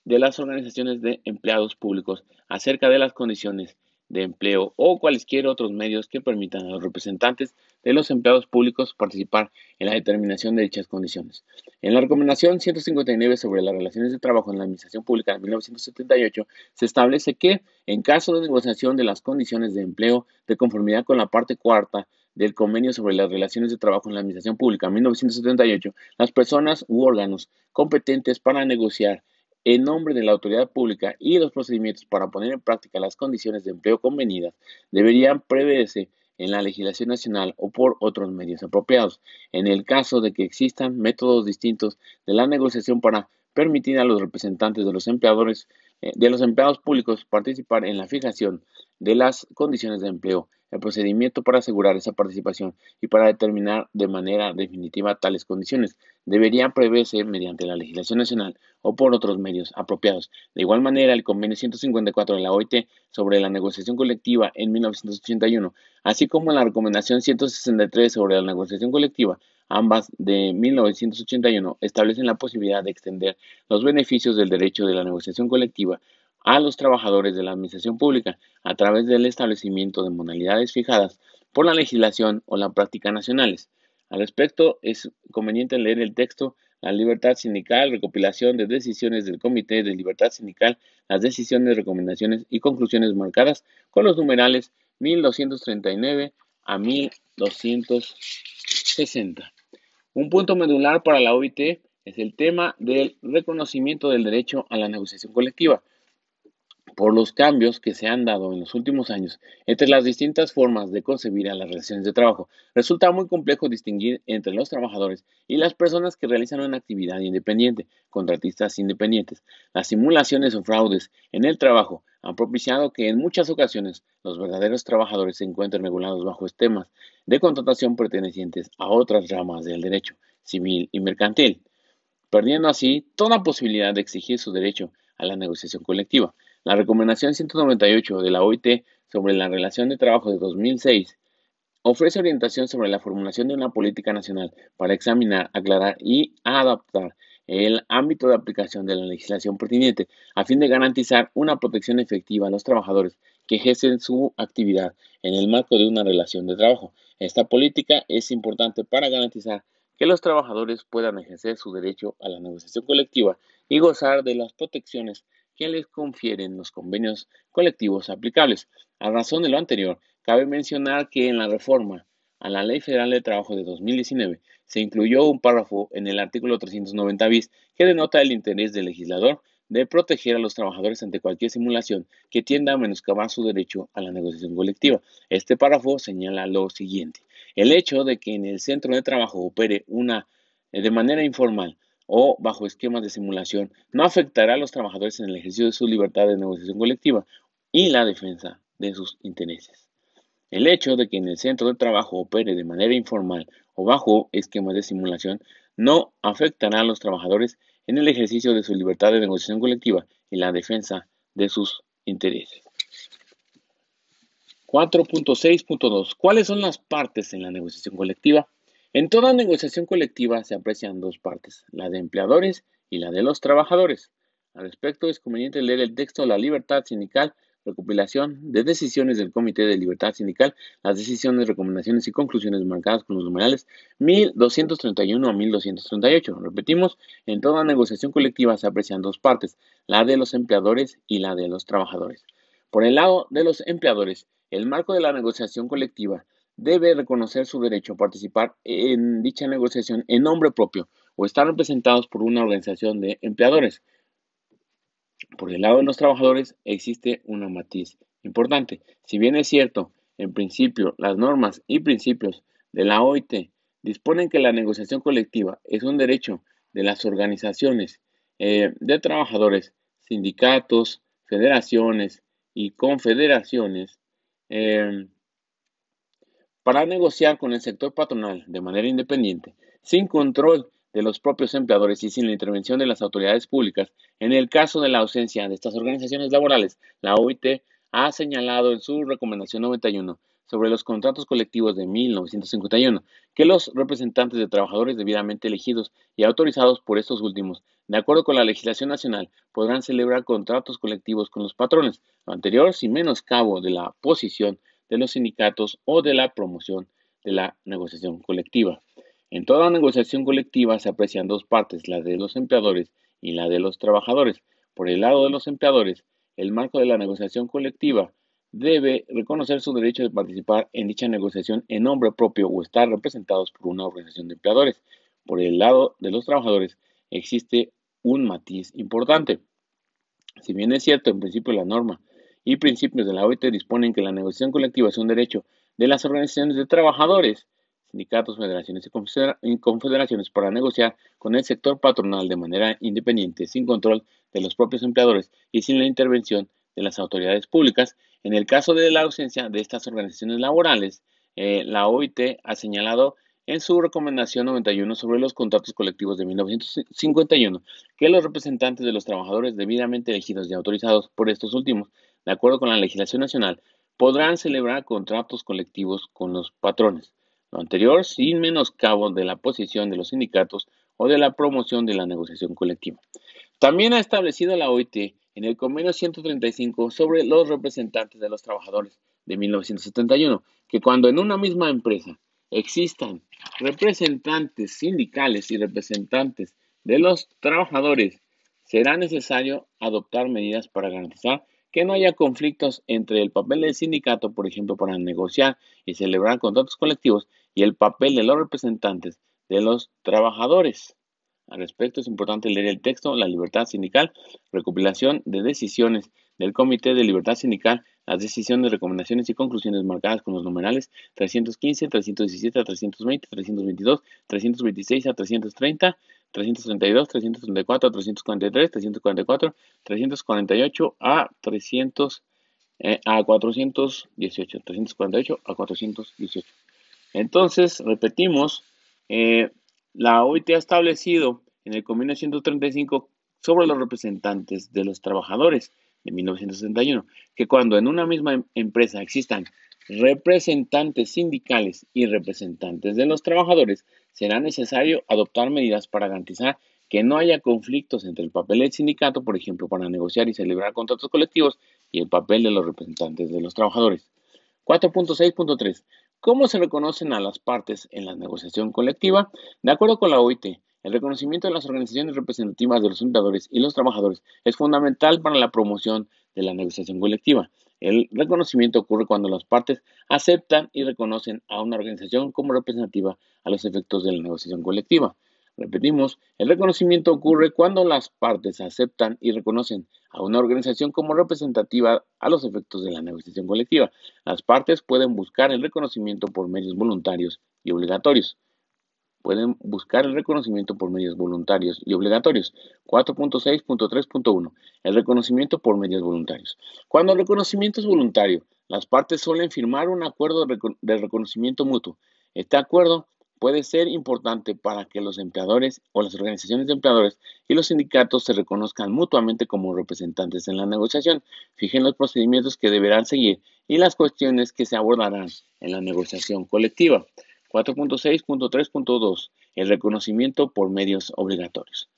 Speaker 1: de las organizaciones de empleados públicos acerca de las condiciones de empleo o cualquier otros medios que permitan a los representantes de los empleados públicos participar en la determinación de dichas condiciones. En la recomendación 159 sobre las relaciones de trabajo en la Administración Pública de 1978 se establece que, en caso de negociación de las condiciones de empleo de conformidad con la parte cuarta del Convenio sobre las Relaciones de Trabajo en la Administración Pública 1978, las personas u órganos competentes para negociar en nombre de la autoridad pública y los procedimientos para poner en práctica las condiciones de empleo convenidas deberían preverse en la legislación nacional o por otros medios apropiados. En el caso de que existan métodos distintos de la negociación para permitir a los representantes de los empleadores eh, de los empleados públicos participar en la fijación de las condiciones de empleo el procedimiento para asegurar esa participación y para determinar de manera definitiva tales condiciones debería preverse mediante la legislación nacional o por otros medios apropiados. De igual manera, el convenio 154 de la OIT sobre la negociación colectiva en 1981, así como la recomendación 163 sobre la negociación colectiva, ambas de 1981, establecen la posibilidad de extender los beneficios del derecho de la negociación colectiva a los trabajadores de la administración pública a través del establecimiento de modalidades fijadas por la legislación o la práctica nacionales. Al respecto, es conveniente leer el texto La libertad sindical, recopilación de decisiones del Comité de Libertad Sindical, las decisiones, recomendaciones y conclusiones marcadas con los numerales 1239 a 1260. Un punto medular para la OIT es el tema del reconocimiento del derecho a la negociación colectiva por los cambios que se han dado en los últimos años entre las distintas formas de concebir a las relaciones de trabajo, resulta muy complejo distinguir entre los trabajadores y las personas que realizan una actividad independiente, contratistas independientes. Las simulaciones o fraudes en el trabajo han propiciado que en muchas ocasiones los verdaderos trabajadores se encuentren regulados bajo esquemas de contratación pertenecientes a otras ramas del derecho civil y mercantil, perdiendo así toda posibilidad de exigir su derecho a la negociación colectiva. La recomendación 198 de la OIT sobre la relación de trabajo de 2006 ofrece orientación sobre la formulación de una política nacional para examinar, aclarar y adaptar el ámbito de aplicación de la legislación pertinente a fin de garantizar una protección efectiva a los trabajadores que ejercen su actividad en el marco de una relación de trabajo. Esta política es importante para garantizar que los trabajadores puedan ejercer su derecho a la negociación colectiva y gozar de las protecciones que les confieren los convenios colectivos aplicables. A razón de lo anterior, cabe mencionar que en la reforma a la Ley Federal de Trabajo de 2019 se incluyó un párrafo en el artículo 390 bis que denota el interés del legislador de proteger a los trabajadores ante cualquier simulación que tienda a menoscabar su derecho a la negociación colectiva. Este párrafo señala lo siguiente. El hecho de que en el centro de trabajo opere una eh, de manera informal o bajo esquemas de simulación no afectará a los trabajadores en el ejercicio de su libertad de negociación colectiva y la defensa de sus intereses. El hecho de que en el centro de trabajo opere de manera informal o bajo esquemas de simulación no afectará a los trabajadores en el ejercicio de su libertad de negociación colectiva y la defensa de sus intereses. 4.6.2. ¿Cuáles son las partes en la negociación colectiva? En toda negociación colectiva se aprecian dos partes, la de empleadores y la de los trabajadores. Al respecto, es conveniente leer el texto La libertad sindical, recopilación de decisiones del Comité de Libertad Sindical, las decisiones, recomendaciones y conclusiones marcadas con los numerales 1231 a 1238. Repetimos, en toda negociación colectiva se aprecian dos partes, la de los empleadores y la de los trabajadores. Por el lado de los empleadores, el marco de la negociación colectiva debe reconocer su derecho a participar en dicha negociación en nombre propio o estar representados por una organización de empleadores. Por el lado de los trabajadores existe una matiz importante. Si bien es cierto, en principio, las normas y principios de la OIT disponen que la negociación colectiva es un derecho de las organizaciones eh, de trabajadores, sindicatos, federaciones y confederaciones, eh, para negociar con el sector patronal de manera independiente, sin control de los propios empleadores y sin la intervención de las autoridades públicas. En el caso de la ausencia de estas organizaciones laborales, la OIT ha señalado en su recomendación 91 sobre los contratos colectivos de 1951 que los representantes de trabajadores debidamente elegidos y autorizados por estos últimos, de acuerdo con la legislación nacional, podrán celebrar contratos colectivos con los patrones, lo anterior sin menoscabo de la posición de los sindicatos o de la promoción de la negociación colectiva. En toda negociación colectiva se aprecian dos partes, la de los empleadores y la de los trabajadores. Por el lado de los empleadores, el marco de la negociación colectiva debe reconocer su derecho de participar en dicha negociación en nombre propio o estar representados por una organización de empleadores. Por el lado de los trabajadores existe un matiz importante. Si bien es cierto en principio la norma y principios de la OIT disponen que la negociación colectiva es un derecho de las organizaciones de trabajadores, sindicatos, federaciones y confederaciones para negociar con el sector patronal de manera independiente, sin control de los propios empleadores y sin la intervención de las autoridades públicas. En el caso de la ausencia de estas organizaciones laborales, eh, la OIT ha señalado en su recomendación 91 sobre los contratos colectivos de 1951 que los representantes de los trabajadores debidamente elegidos y autorizados por estos últimos, de acuerdo con la legislación nacional, podrán celebrar contratos colectivos con los patrones. Lo anterior sin menoscabo de la posición de los sindicatos o de la promoción de la negociación colectiva. También ha establecido la OIT en el convenio 135 sobre los representantes de los trabajadores de 1971 que cuando en una misma empresa existan representantes sindicales y representantes de los trabajadores, será necesario adoptar medidas para garantizar que no haya conflictos entre el papel del sindicato, por ejemplo, para negociar y celebrar contratos colectivos, y el papel de los representantes de los trabajadores. Al respecto, es importante leer el texto La libertad sindical, recopilación de decisiones del Comité de Libertad Sindical, las decisiones, recomendaciones y conclusiones marcadas con los numerales 315, 317 a 320, 322, 326 a 330, 332, 334 a 343, 344, 348 a 300 eh, a 418, 348 a 418. Entonces, repetimos, eh, la OIT ha establecido en el convenio 135 sobre los representantes de los trabajadores de 1961 que cuando en una misma em-, empresa existan representantes sindicales y representantes de los trabajadores, será necesario adoptar medidas para garantizar que no haya conflictos entre el papel del sindicato, por ejemplo, para negociar y celebrar contratos colectivos, y el papel de los representantes de los trabajadores. 4.6.3. ¿Cómo se reconocen a las partes en la negociación colectiva? De acuerdo con la OIT, el reconocimiento de las organizaciones representativas de los empleadores y los trabajadores es fundamental para la promoción de la negociación colectiva. El reconocimiento ocurre cuando las partes aceptan y reconocen a una organización como representativa a los efectos de la negociación colectiva. Repetimos, el reconocimiento ocurre cuando las partes aceptan y reconocen a una organización como representativa a los efectos de la negociación colectiva. Las partes pueden buscar el reconocimiento por medios voluntarios y obligatorios pueden buscar el reconocimiento por medios voluntarios y obligatorios. 4.6.3.1. El reconocimiento por medios voluntarios. Cuando el reconocimiento es voluntario, las partes suelen firmar un acuerdo de reconocimiento mutuo. Este acuerdo puede ser importante para que los empleadores o las organizaciones de empleadores y los sindicatos se reconozcan mutuamente como representantes en la negociación. Fijen los procedimientos que deberán seguir y las cuestiones que se abordarán en la negociación colectiva. 4.6.3.2 El reconocimiento por medios obligatorios.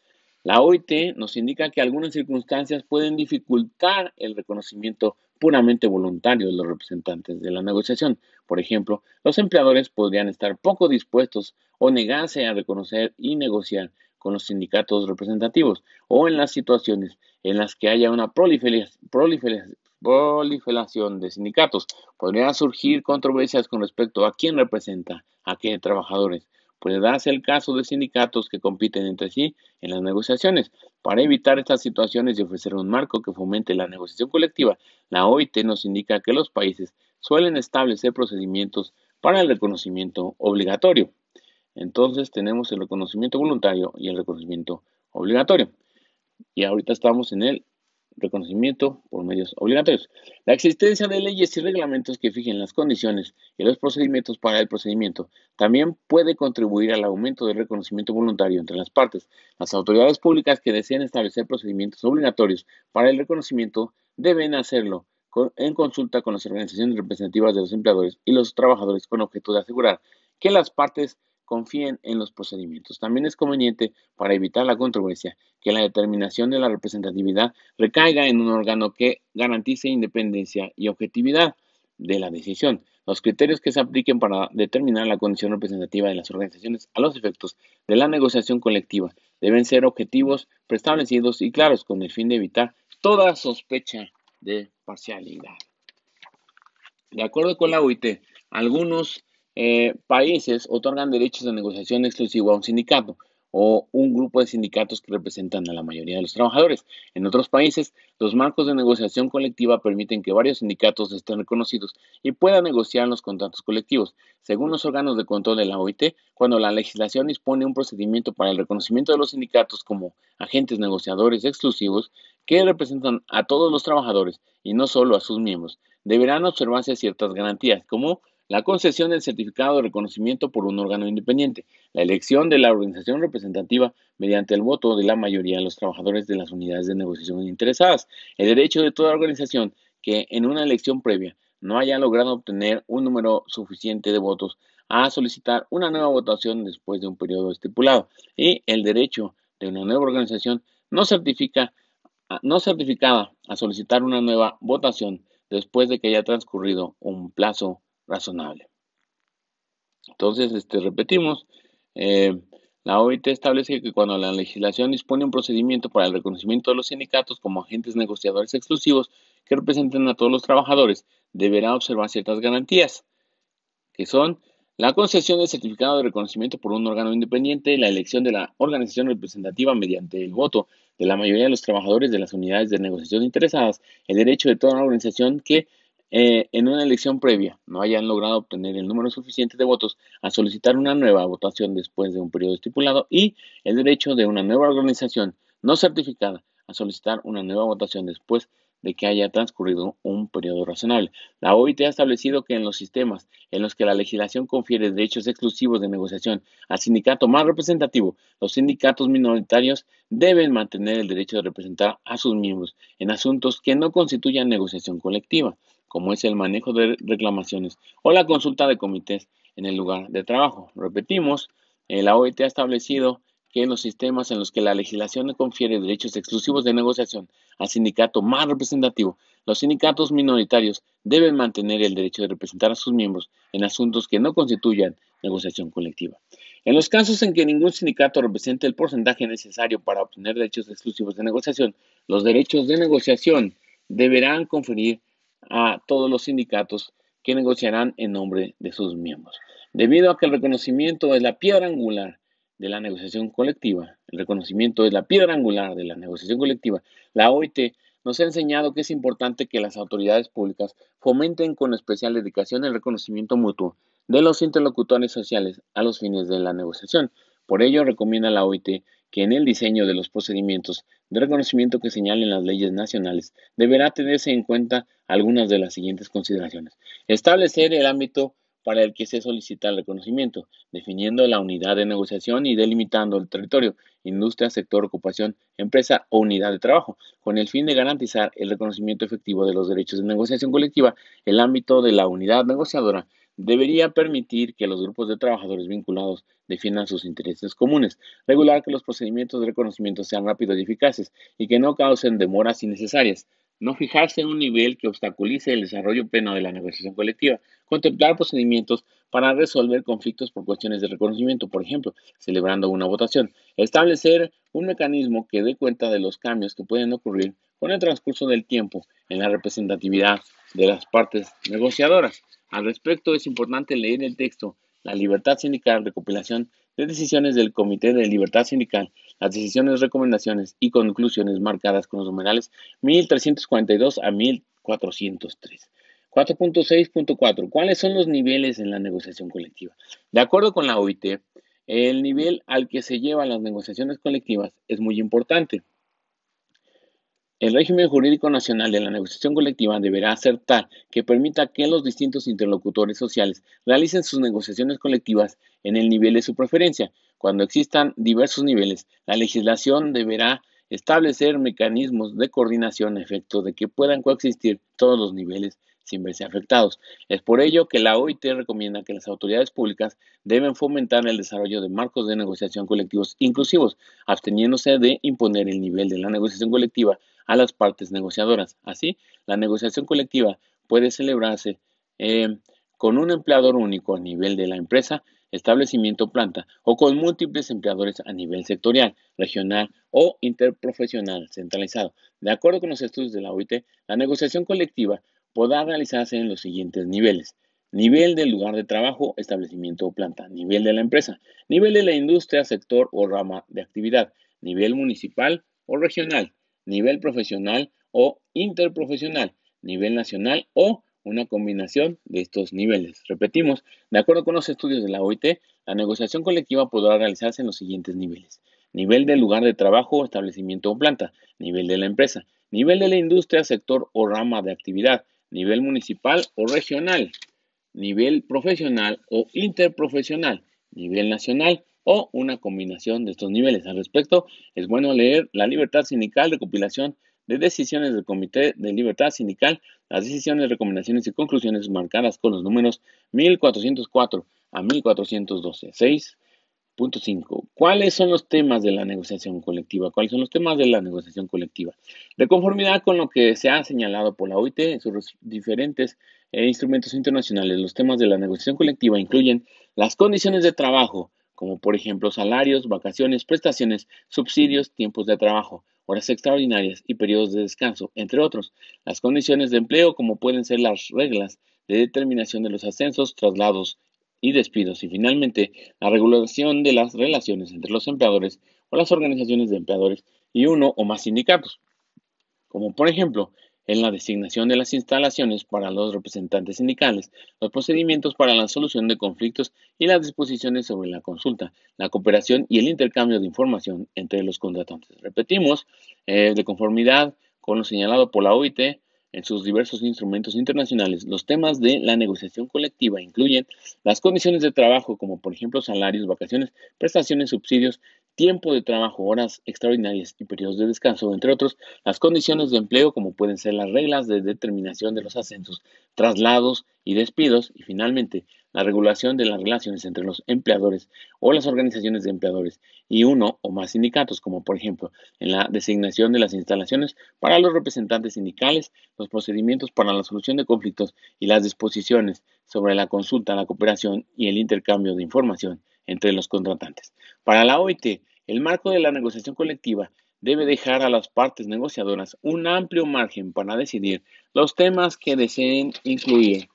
Speaker 1: La OIT nos indica que algunas circunstancias pueden dificultar el reconocimiento puramente voluntario de los representantes de la negociación. Por ejemplo, los empleadores podrían estar poco dispuestos o negarse a reconocer y negociar con los sindicatos representativos o en las situaciones en las que haya una proliferación de sindicatos. Podrían surgir controversias con respecto a quién representa a qué trabajadores. Puede darse el caso de sindicatos que compiten entre sí en las negociaciones. Para evitar estas situaciones y ofrecer un marco que fomente la negociación colectiva, la OIT nos indica que los países suelen establecer procedimientos para el reconocimiento obligatorio. Entonces tenemos el reconocimiento voluntario y el reconocimiento obligatorio. Y ahorita estamos en el reconocimiento por medios obligatorios. La existencia de leyes y reglamentos que fijen las condiciones y los procedimientos para el procedimiento también puede contribuir al aumento del reconocimiento voluntario entre las partes. Las autoridades públicas que deseen establecer procedimientos obligatorios para el reconocimiento deben hacerlo en consulta con las organizaciones representativas de los empleadores y los trabajadores con objeto de asegurar que las partes confíen en los procedimientos. También es conveniente, para evitar la controversia, que la determinación de la representatividad recaiga en un órgano que garantice independencia y objetividad de la decisión. Los criterios que se apliquen para determinar la condición representativa de las organizaciones a los efectos de la negociación colectiva deben ser objetivos, preestablecidos y claros con el fin de evitar toda sospecha de parcialidad. De acuerdo con la OIT, algunos eh, países otorgan derechos de negociación exclusivo a un sindicato o un grupo de sindicatos que representan a la mayoría de los trabajadores. En otros países, los marcos de negociación colectiva permiten que varios sindicatos estén reconocidos y puedan negociar los contratos colectivos. Según los órganos de control de la OIT, cuando la legislación dispone un procedimiento para el reconocimiento de los sindicatos como agentes negociadores exclusivos que representan a todos los trabajadores y no solo a sus miembros, deberán observarse ciertas garantías, como la concesión del certificado de reconocimiento por un órgano independiente, la elección de la organización representativa mediante el voto de la mayoría de los trabajadores de las unidades de negociación interesadas, el derecho de toda organización que en una elección previa no haya logrado obtener un número suficiente de votos a solicitar una nueva votación después de un periodo estipulado. Y el derecho de una nueva organización no, certifica, no certificada a solicitar una nueva votación después de que haya transcurrido un plazo razonable. Entonces, este, repetimos, eh, la OIT establece que cuando la legislación dispone un procedimiento para el reconocimiento de los sindicatos como agentes negociadores exclusivos que representen a todos los trabajadores, deberá observar ciertas garantías, que son la concesión del certificado de reconocimiento por un órgano independiente, la elección de la organización representativa mediante el voto de la mayoría de los trabajadores de las unidades de negociación interesadas, el derecho de toda la organización que eh, en una elección previa no hayan logrado obtener el número suficiente de votos a solicitar una nueva votación después de un periodo estipulado y el derecho de una nueva organización no certificada a solicitar una nueva votación después de que haya transcurrido un periodo razonable. La OIT ha establecido que en los sistemas en los que la legislación confiere derechos exclusivos de negociación al sindicato más representativo, los sindicatos minoritarios deben mantener el derecho de representar a sus miembros en asuntos que no constituyan negociación colectiva como es el manejo de reclamaciones o la consulta de comités en el lugar de trabajo. Repetimos, la OIT ha establecido que en los sistemas en los que la legislación confiere derechos exclusivos de negociación al sindicato más representativo, los sindicatos minoritarios deben mantener el derecho de representar a sus miembros en asuntos que no constituyan negociación colectiva. En los casos en que ningún sindicato represente el porcentaje necesario para obtener derechos exclusivos de negociación, los derechos de negociación deberán conferir a todos los sindicatos que negociarán en nombre de sus miembros. Debido a que el reconocimiento es la piedra angular de la negociación colectiva, el reconocimiento es la piedra angular de la negociación colectiva, la OIT nos ha enseñado que es importante que las autoridades públicas fomenten con especial dedicación el reconocimiento mutuo de los interlocutores sociales a los fines de la negociación. Por ello, recomienda la OIT que en el diseño de los procedimientos de reconocimiento que señalen las leyes nacionales deberá tenerse en cuenta algunas de las siguientes consideraciones. Establecer el ámbito para el que se solicita el reconocimiento, definiendo la unidad de negociación y delimitando el territorio, industria, sector, ocupación, empresa o unidad de trabajo, con el fin de garantizar el reconocimiento efectivo de los derechos de negociación colectiva, el ámbito de la unidad negociadora debería permitir que los grupos de trabajadores vinculados defiendan sus intereses comunes, regular que los procedimientos de reconocimiento sean rápidos y eficaces y que no causen demoras innecesarias, no fijarse en un nivel que obstaculice el desarrollo pleno de la negociación colectiva, contemplar procedimientos para resolver conflictos por cuestiones de reconocimiento, por ejemplo, celebrando una votación, establecer un mecanismo que dé cuenta de los cambios que pueden ocurrir con el transcurso del tiempo en la representatividad de las partes negociadoras. Al respecto, es importante leer el texto La libertad sindical, recopilación de decisiones del Comité de Libertad Sindical, las decisiones, recomendaciones y conclusiones marcadas con los numerales 1342 a 1403. 4.6.4. ¿Cuáles son los niveles en la negociación colectiva? De acuerdo con la OIT, el nivel al que se llevan las negociaciones colectivas es muy importante. El régimen jurídico nacional de la negociación colectiva deberá ser tal que permita que los distintos interlocutores sociales realicen sus negociaciones colectivas en el nivel de su preferencia. Cuando existan diversos niveles, la legislación deberá establecer mecanismos de coordinación a efecto de que puedan coexistir todos los niveles sin verse afectados. Es por ello que la OIT recomienda que las autoridades públicas deben fomentar el desarrollo de marcos de negociación colectivos inclusivos, absteniéndose de imponer el nivel de la negociación colectiva a las partes negociadoras. Así, la negociación colectiva puede celebrarse eh, con un empleador único a nivel de la empresa, establecimiento planta, o con múltiples empleadores a nivel sectorial, regional o interprofesional centralizado. De acuerdo con los estudios de la OIT, la negociación colectiva podrá realizarse en los siguientes niveles. Nivel del lugar de trabajo, establecimiento o planta. Nivel de la empresa. Nivel de la industria, sector o rama de actividad. Nivel municipal o regional nivel profesional o interprofesional, nivel nacional o una combinación de estos niveles. Repetimos, de acuerdo con los estudios de la OIT, la negociación colectiva podrá realizarse en los siguientes niveles. Nivel del lugar de trabajo, establecimiento o planta, nivel de la empresa, nivel de la industria, sector o rama de actividad, nivel municipal o regional, nivel profesional o interprofesional, nivel nacional o una combinación de estos niveles. Al respecto, es bueno leer La Libertad Sindical, recopilación de decisiones del Comité de Libertad Sindical, las decisiones, recomendaciones y conclusiones marcadas con los números 1404 a 1412. 6.5. ¿Cuáles son los temas de la negociación colectiva? ¿Cuáles son los temas de la negociación colectiva? De conformidad con lo que se ha señalado por la OIT en sus diferentes eh, instrumentos internacionales, los temas de la negociación colectiva incluyen las condiciones de trabajo, como por ejemplo salarios, vacaciones, prestaciones, subsidios, tiempos de trabajo, horas extraordinarias y periodos de descanso, entre otros. Las condiciones de empleo, como pueden ser las reglas de determinación de los ascensos, traslados y despidos. Y finalmente, la regulación de las relaciones entre los empleadores o las organizaciones de empleadores y uno o más sindicatos. Como por ejemplo, en la designación de las instalaciones para los representantes sindicales, los procedimientos para la solución de conflictos y las disposiciones sobre la consulta, la cooperación y el intercambio de información entre los contratantes. Repetimos, eh, de conformidad con lo señalado por la OIT, en sus diversos instrumentos internacionales, los temas de la negociación colectiva incluyen las condiciones de trabajo, como por ejemplo salarios, vacaciones, prestaciones, subsidios, tiempo de trabajo, horas extraordinarias y periodos de descanso, entre otros, las condiciones de empleo, como pueden ser las reglas de determinación de los ascensos, traslados y despidos, y finalmente, la regulación de las relaciones entre los empleadores o las organizaciones de empleadores y uno o más sindicatos, como por ejemplo en la designación de las instalaciones para los representantes sindicales, los procedimientos para la solución de conflictos y las disposiciones sobre la consulta, la cooperación y el intercambio de información entre los contratantes. Para la OIT, el marco de la negociación colectiva debe dejar a las partes negociadoras un amplio margen para decidir los temas que deseen incluir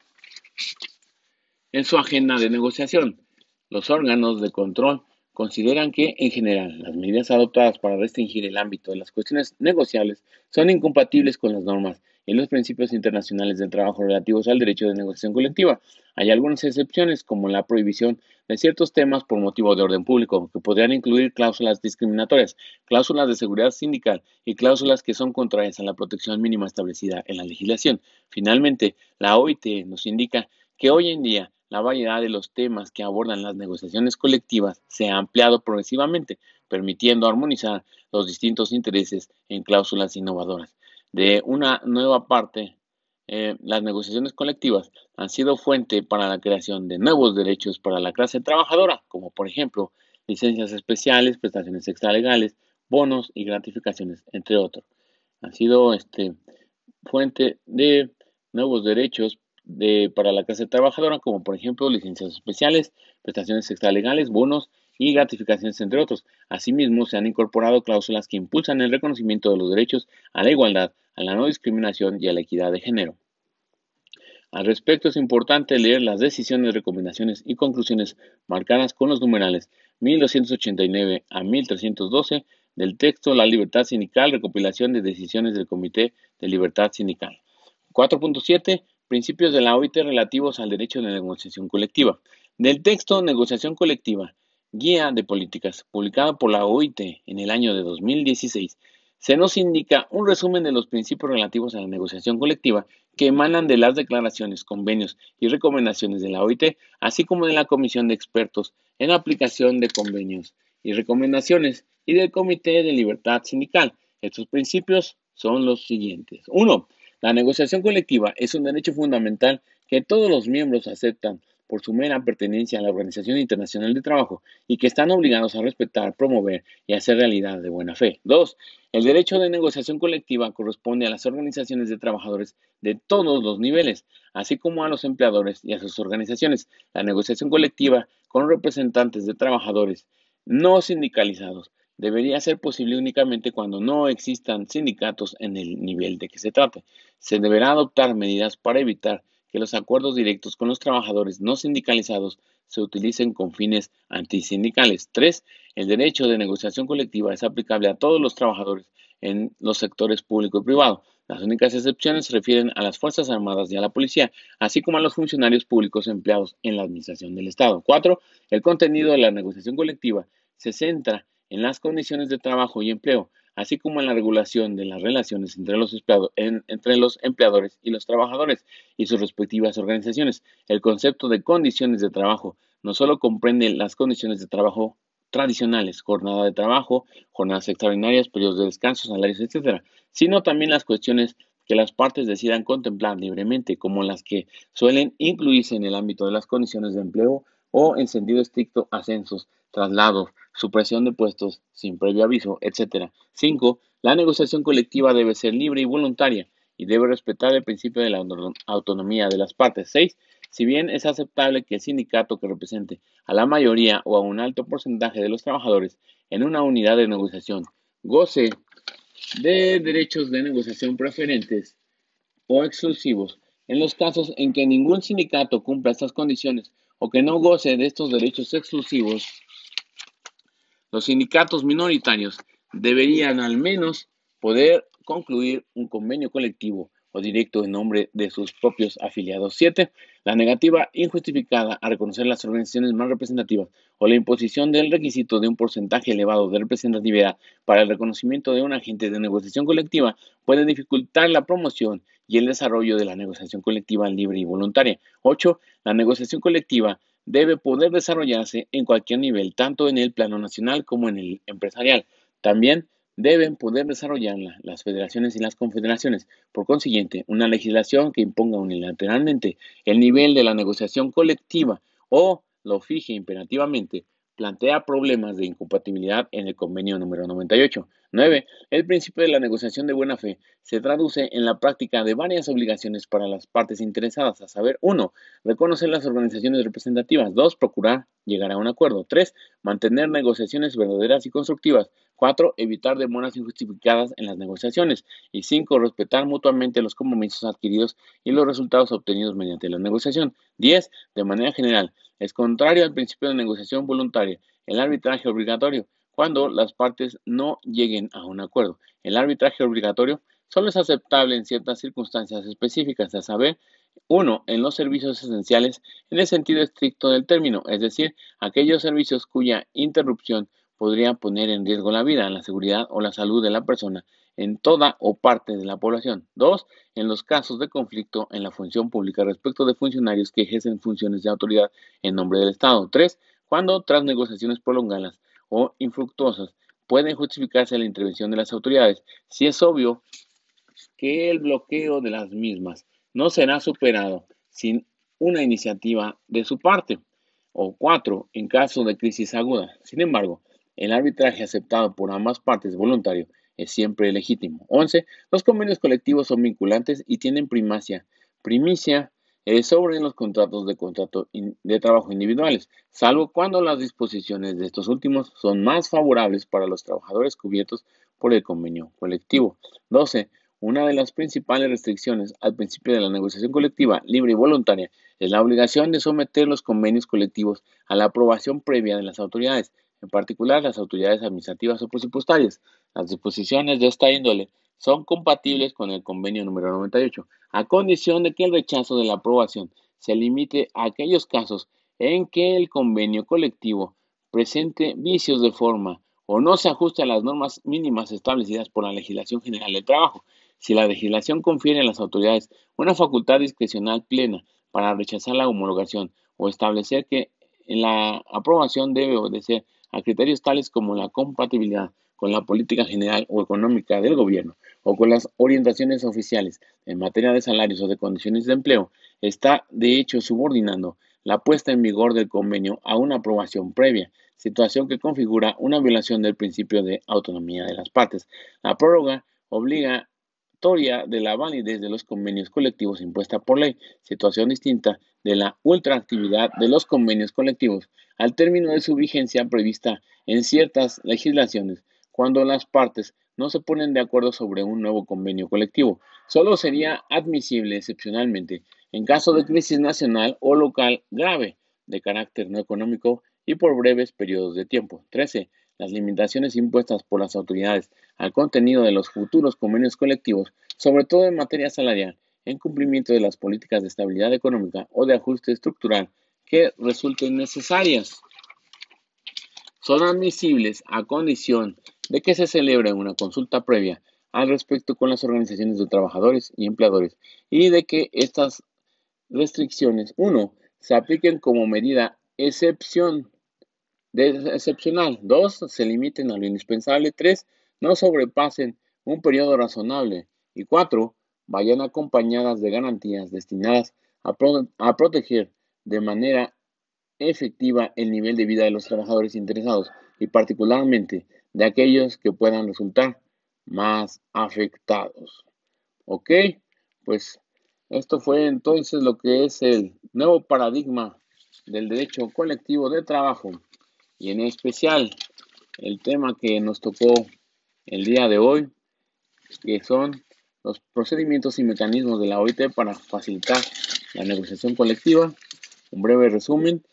Speaker 1: en su agenda de negociación. Los órganos de control consideran que, en general, las medidas adoptadas para restringir el ámbito de las cuestiones negociables son incompatibles con las normas y los principios internacionales del trabajo relativos al derecho de negociación colectiva. Hay algunas excepciones, como la prohibición de ciertos temas por motivo de orden público, que podrían incluir cláusulas discriminatorias, cláusulas de seguridad sindical y cláusulas que son contrarias a la protección mínima establecida en la legislación. Finalmente, la OIT nos indica que hoy en día la variedad de los temas que abordan las negociaciones colectivas se ha ampliado progresivamente, permitiendo armonizar los distintos intereses en cláusulas innovadoras. De una nueva parte, eh, las negociaciones colectivas han sido fuente para la creación de nuevos derechos para la clase trabajadora, como por ejemplo licencias especiales, prestaciones extralegales, bonos y gratificaciones, entre otros. Han sido este, fuente de nuevos derechos de, para la clase trabajadora, como por ejemplo licencias especiales, prestaciones extralegales, bonos y gratificaciones, entre otros. Asimismo, se han incorporado cláusulas que impulsan el reconocimiento de los derechos a la igualdad, a la no discriminación y a la equidad de género. Al respecto, es importante leer las decisiones, recomendaciones y conclusiones marcadas con los numerales 1289 a 1312 del texto La libertad sindical, recopilación de decisiones del Comité de Libertad Sindical. 4.7. Principios de la OIT relativos al derecho de negociación colectiva. Del texto Negociación colectiva, Guía de Políticas, publicado por la OIT en el año de 2016, se nos indica un resumen de los principios relativos a la negociación colectiva que emanan de las declaraciones, convenios y recomendaciones de la OIT, así como de la Comisión de Expertos en aplicación de convenios y recomendaciones y del Comité de Libertad Sindical. Estos principios son los siguientes. 1. La negociación colectiva es un derecho fundamental que todos los miembros aceptan por su mera pertenencia a la Organización Internacional de Trabajo y que están obligados a respetar, promover y hacer realidad de buena fe. 2. El derecho de negociación colectiva corresponde a las organizaciones de trabajadores de todos los niveles, así como a los empleadores y a sus organizaciones. La negociación colectiva con representantes de trabajadores no sindicalizados debería ser posible únicamente cuando no existan sindicatos en el nivel de que se trate. Se deberá adoptar medidas para evitar que los acuerdos directos con los trabajadores no sindicalizados se utilicen con fines antisindicales. 3. El derecho de negociación colectiva es aplicable a todos los trabajadores en los sectores público y privado. Las únicas excepciones se refieren a las Fuerzas Armadas y a la Policía, así como a los funcionarios públicos empleados en la Administración del Estado. 4. El contenido de la negociación colectiva se centra en las condiciones de trabajo y empleo, así como en la regulación de las relaciones entre los, empleadores y los trabajadores y sus respectivas organizaciones. El concepto de condiciones de trabajo no solo comprende las condiciones de trabajo tradicionales, jornada de trabajo, jornadas extraordinarias, periodos de descanso, salarios, etc., sino también las cuestiones que las partes decidan contemplar libremente, como las que suelen incluirse en el ámbito de las condiciones de empleo o, en sentido estricto, ascensos, traslados, supresión de puestos sin previo aviso, etc. 5. La negociación colectiva debe ser libre y voluntaria y debe respetar el principio de la autonomía de las partes. 6. Si bien es aceptable que el sindicato que represente a la mayoría o a un alto porcentaje de los trabajadores en una unidad de negociación goce de derechos de negociación preferentes o exclusivos, en los casos en que ningún sindicato cumpla estas condiciones o que no goce de estos derechos exclusivos, los sindicatos minoritarios deberían al menos poder concluir un convenio colectivo o directo en nombre de sus propios afiliados. 7. La negativa injustificada a reconocer las organizaciones más representativas o la imposición del requisito de un porcentaje elevado de representatividad para el reconocimiento de un agente de negociación colectiva puede dificultar la promoción y el desarrollo de la negociación colectiva libre y voluntaria. 8. La negociación colectiva debe poder desarrollarse en cualquier nivel, tanto en el plano nacional como en el empresarial. También deben poder desarrollarla las federaciones y las confederaciones. Por consiguiente, una legislación que imponga unilateralmente el nivel de la negociación colectiva o lo fije imperativamente plantea problemas de incompatibilidad en el convenio número 98. 9. El principio de la negociación de buena fe se traduce en la práctica de varias obligaciones para las partes interesadas, a saber, 1. Reconocer las organizaciones representativas. 2. Procurar llegar a un acuerdo. 3. Mantener negociaciones verdaderas y constructivas. 4. Evitar demoras injustificadas en las negociaciones. Y 5. Respetar mutuamente los compromisos adquiridos y los resultados obtenidos mediante la negociación. 10. De manera general, es contrario al principio de negociación voluntaria, el arbitraje obligatorio, cuando las partes no lleguen a un acuerdo. El arbitraje obligatorio solo es aceptable en ciertas circunstancias específicas, a saber, uno, en los servicios esenciales en el sentido estricto del término, es decir, aquellos servicios cuya interrupción podría poner en riesgo la vida, la seguridad o la salud de la persona en toda o parte de la población. Dos, en los casos de conflicto en la función pública respecto de funcionarios que ejercen funciones de autoridad en nombre del Estado. Tres, cuando tras negociaciones prolongadas o infructuosas pueden justificarse la intervención de las autoridades, si es obvio que el bloqueo de las mismas no será superado sin una iniciativa de su parte. O cuatro, en caso de crisis aguda. Sin embargo, el arbitraje aceptado por ambas partes voluntario es siempre legítimo. 11. Los convenios colectivos son vinculantes y tienen primacia, primicia eh, sobre los contratos de contrato de trabajo individuales, salvo cuando las disposiciones de estos últimos son más favorables para los trabajadores cubiertos por el convenio colectivo. 12. Una de las principales restricciones al principio de la negociación colectiva libre y voluntaria es la obligación de someter los convenios colectivos a la aprobación previa de las autoridades, en particular las autoridades administrativas o presupuestarias. Las disposiciones de esta índole son compatibles con el convenio número 98, a condición de que el rechazo de la aprobación se limite a aquellos casos en que el convenio colectivo presente vicios de forma o no se ajuste a las normas mínimas establecidas por la legislación general del trabajo, si la legislación confiere a las autoridades una facultad discrecional plena para rechazar la homologación o establecer que la aprobación debe obedecer a criterios tales como la compatibilidad con la política general o económica del gobierno o con las orientaciones oficiales en materia de salarios o de condiciones de empleo, está de hecho subordinando la puesta en vigor del convenio a una aprobación previa, situación que configura una violación del principio de autonomía de las partes. La prórroga obliga de la validez de los convenios colectivos impuesta por ley, situación distinta de la ultraactividad de los convenios colectivos al término de su vigencia prevista en ciertas legislaciones cuando las partes no se ponen de acuerdo sobre un nuevo convenio colectivo. Solo sería admisible excepcionalmente en caso de crisis nacional o local grave de carácter no económico y por breves periodos de tiempo. 13 las limitaciones impuestas por las autoridades al contenido de los futuros convenios colectivos, sobre todo en materia salarial, en cumplimiento de las políticas de estabilidad económica o de ajuste estructural que resulten necesarias. Son admisibles a condición de que se celebre una consulta previa al respecto con las organizaciones de trabajadores y empleadores y de que estas restricciones, uno, se apliquen como medida excepción excepcional. Dos, se limiten a lo indispensable. Tres, no sobrepasen un periodo razonable. Y cuatro, vayan acompañadas de garantías destinadas a, a proteger de manera efectiva el nivel de vida de los trabajadores interesados y particularmente de aquellos que puedan resultar más afectados. ¿Ok? Pues esto fue entonces lo que es el nuevo paradigma del derecho colectivo de trabajo y en especial el tema que nos tocó el día de hoy, que son los procedimientos y mecanismos de la OIT para facilitar la negociación colectiva. Un breve resumen.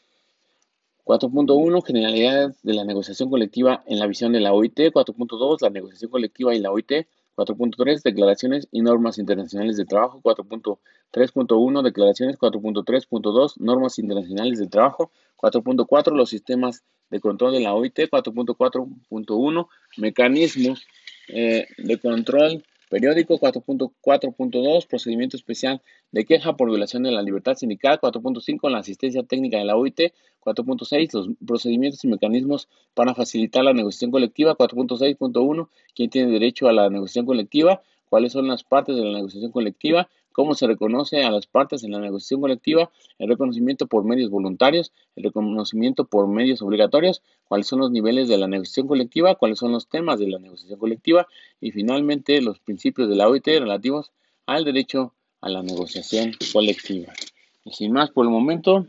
Speaker 1: 4.1 Generalidades de la negociación colectiva en la visión de la OIT. 4.2 La negociación colectiva y la OIT. 4.3 Declaraciones y normas internacionales de trabajo. 4.3.1 Declaraciones. 4.3.2 Normas internacionales de trabajo. 4.4 Los sistemas de control de la OIT 4.4.1, mecanismos de control periódico 4.4.2, procedimiento especial de queja por violación de la libertad sindical 4.5, la asistencia técnica de la OIT 4.6, los procedimientos y mecanismos para facilitar la negociación colectiva 4.6.1, quién tiene derecho a la negociación colectiva, cuáles son las partes de la negociación colectiva, cómo se reconoce a las partes en la negociación colectiva, el reconocimiento por medios voluntarios, el reconocimiento por medios obligatorios, cuáles son los niveles de la negociación colectiva, cuáles son los temas de la negociación colectiva y finalmente los principios de la OIT relativos al derecho a la negociación colectiva. Y sin más por el momento,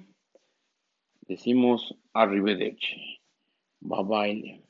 Speaker 1: decimos arrivederci. Bye bye.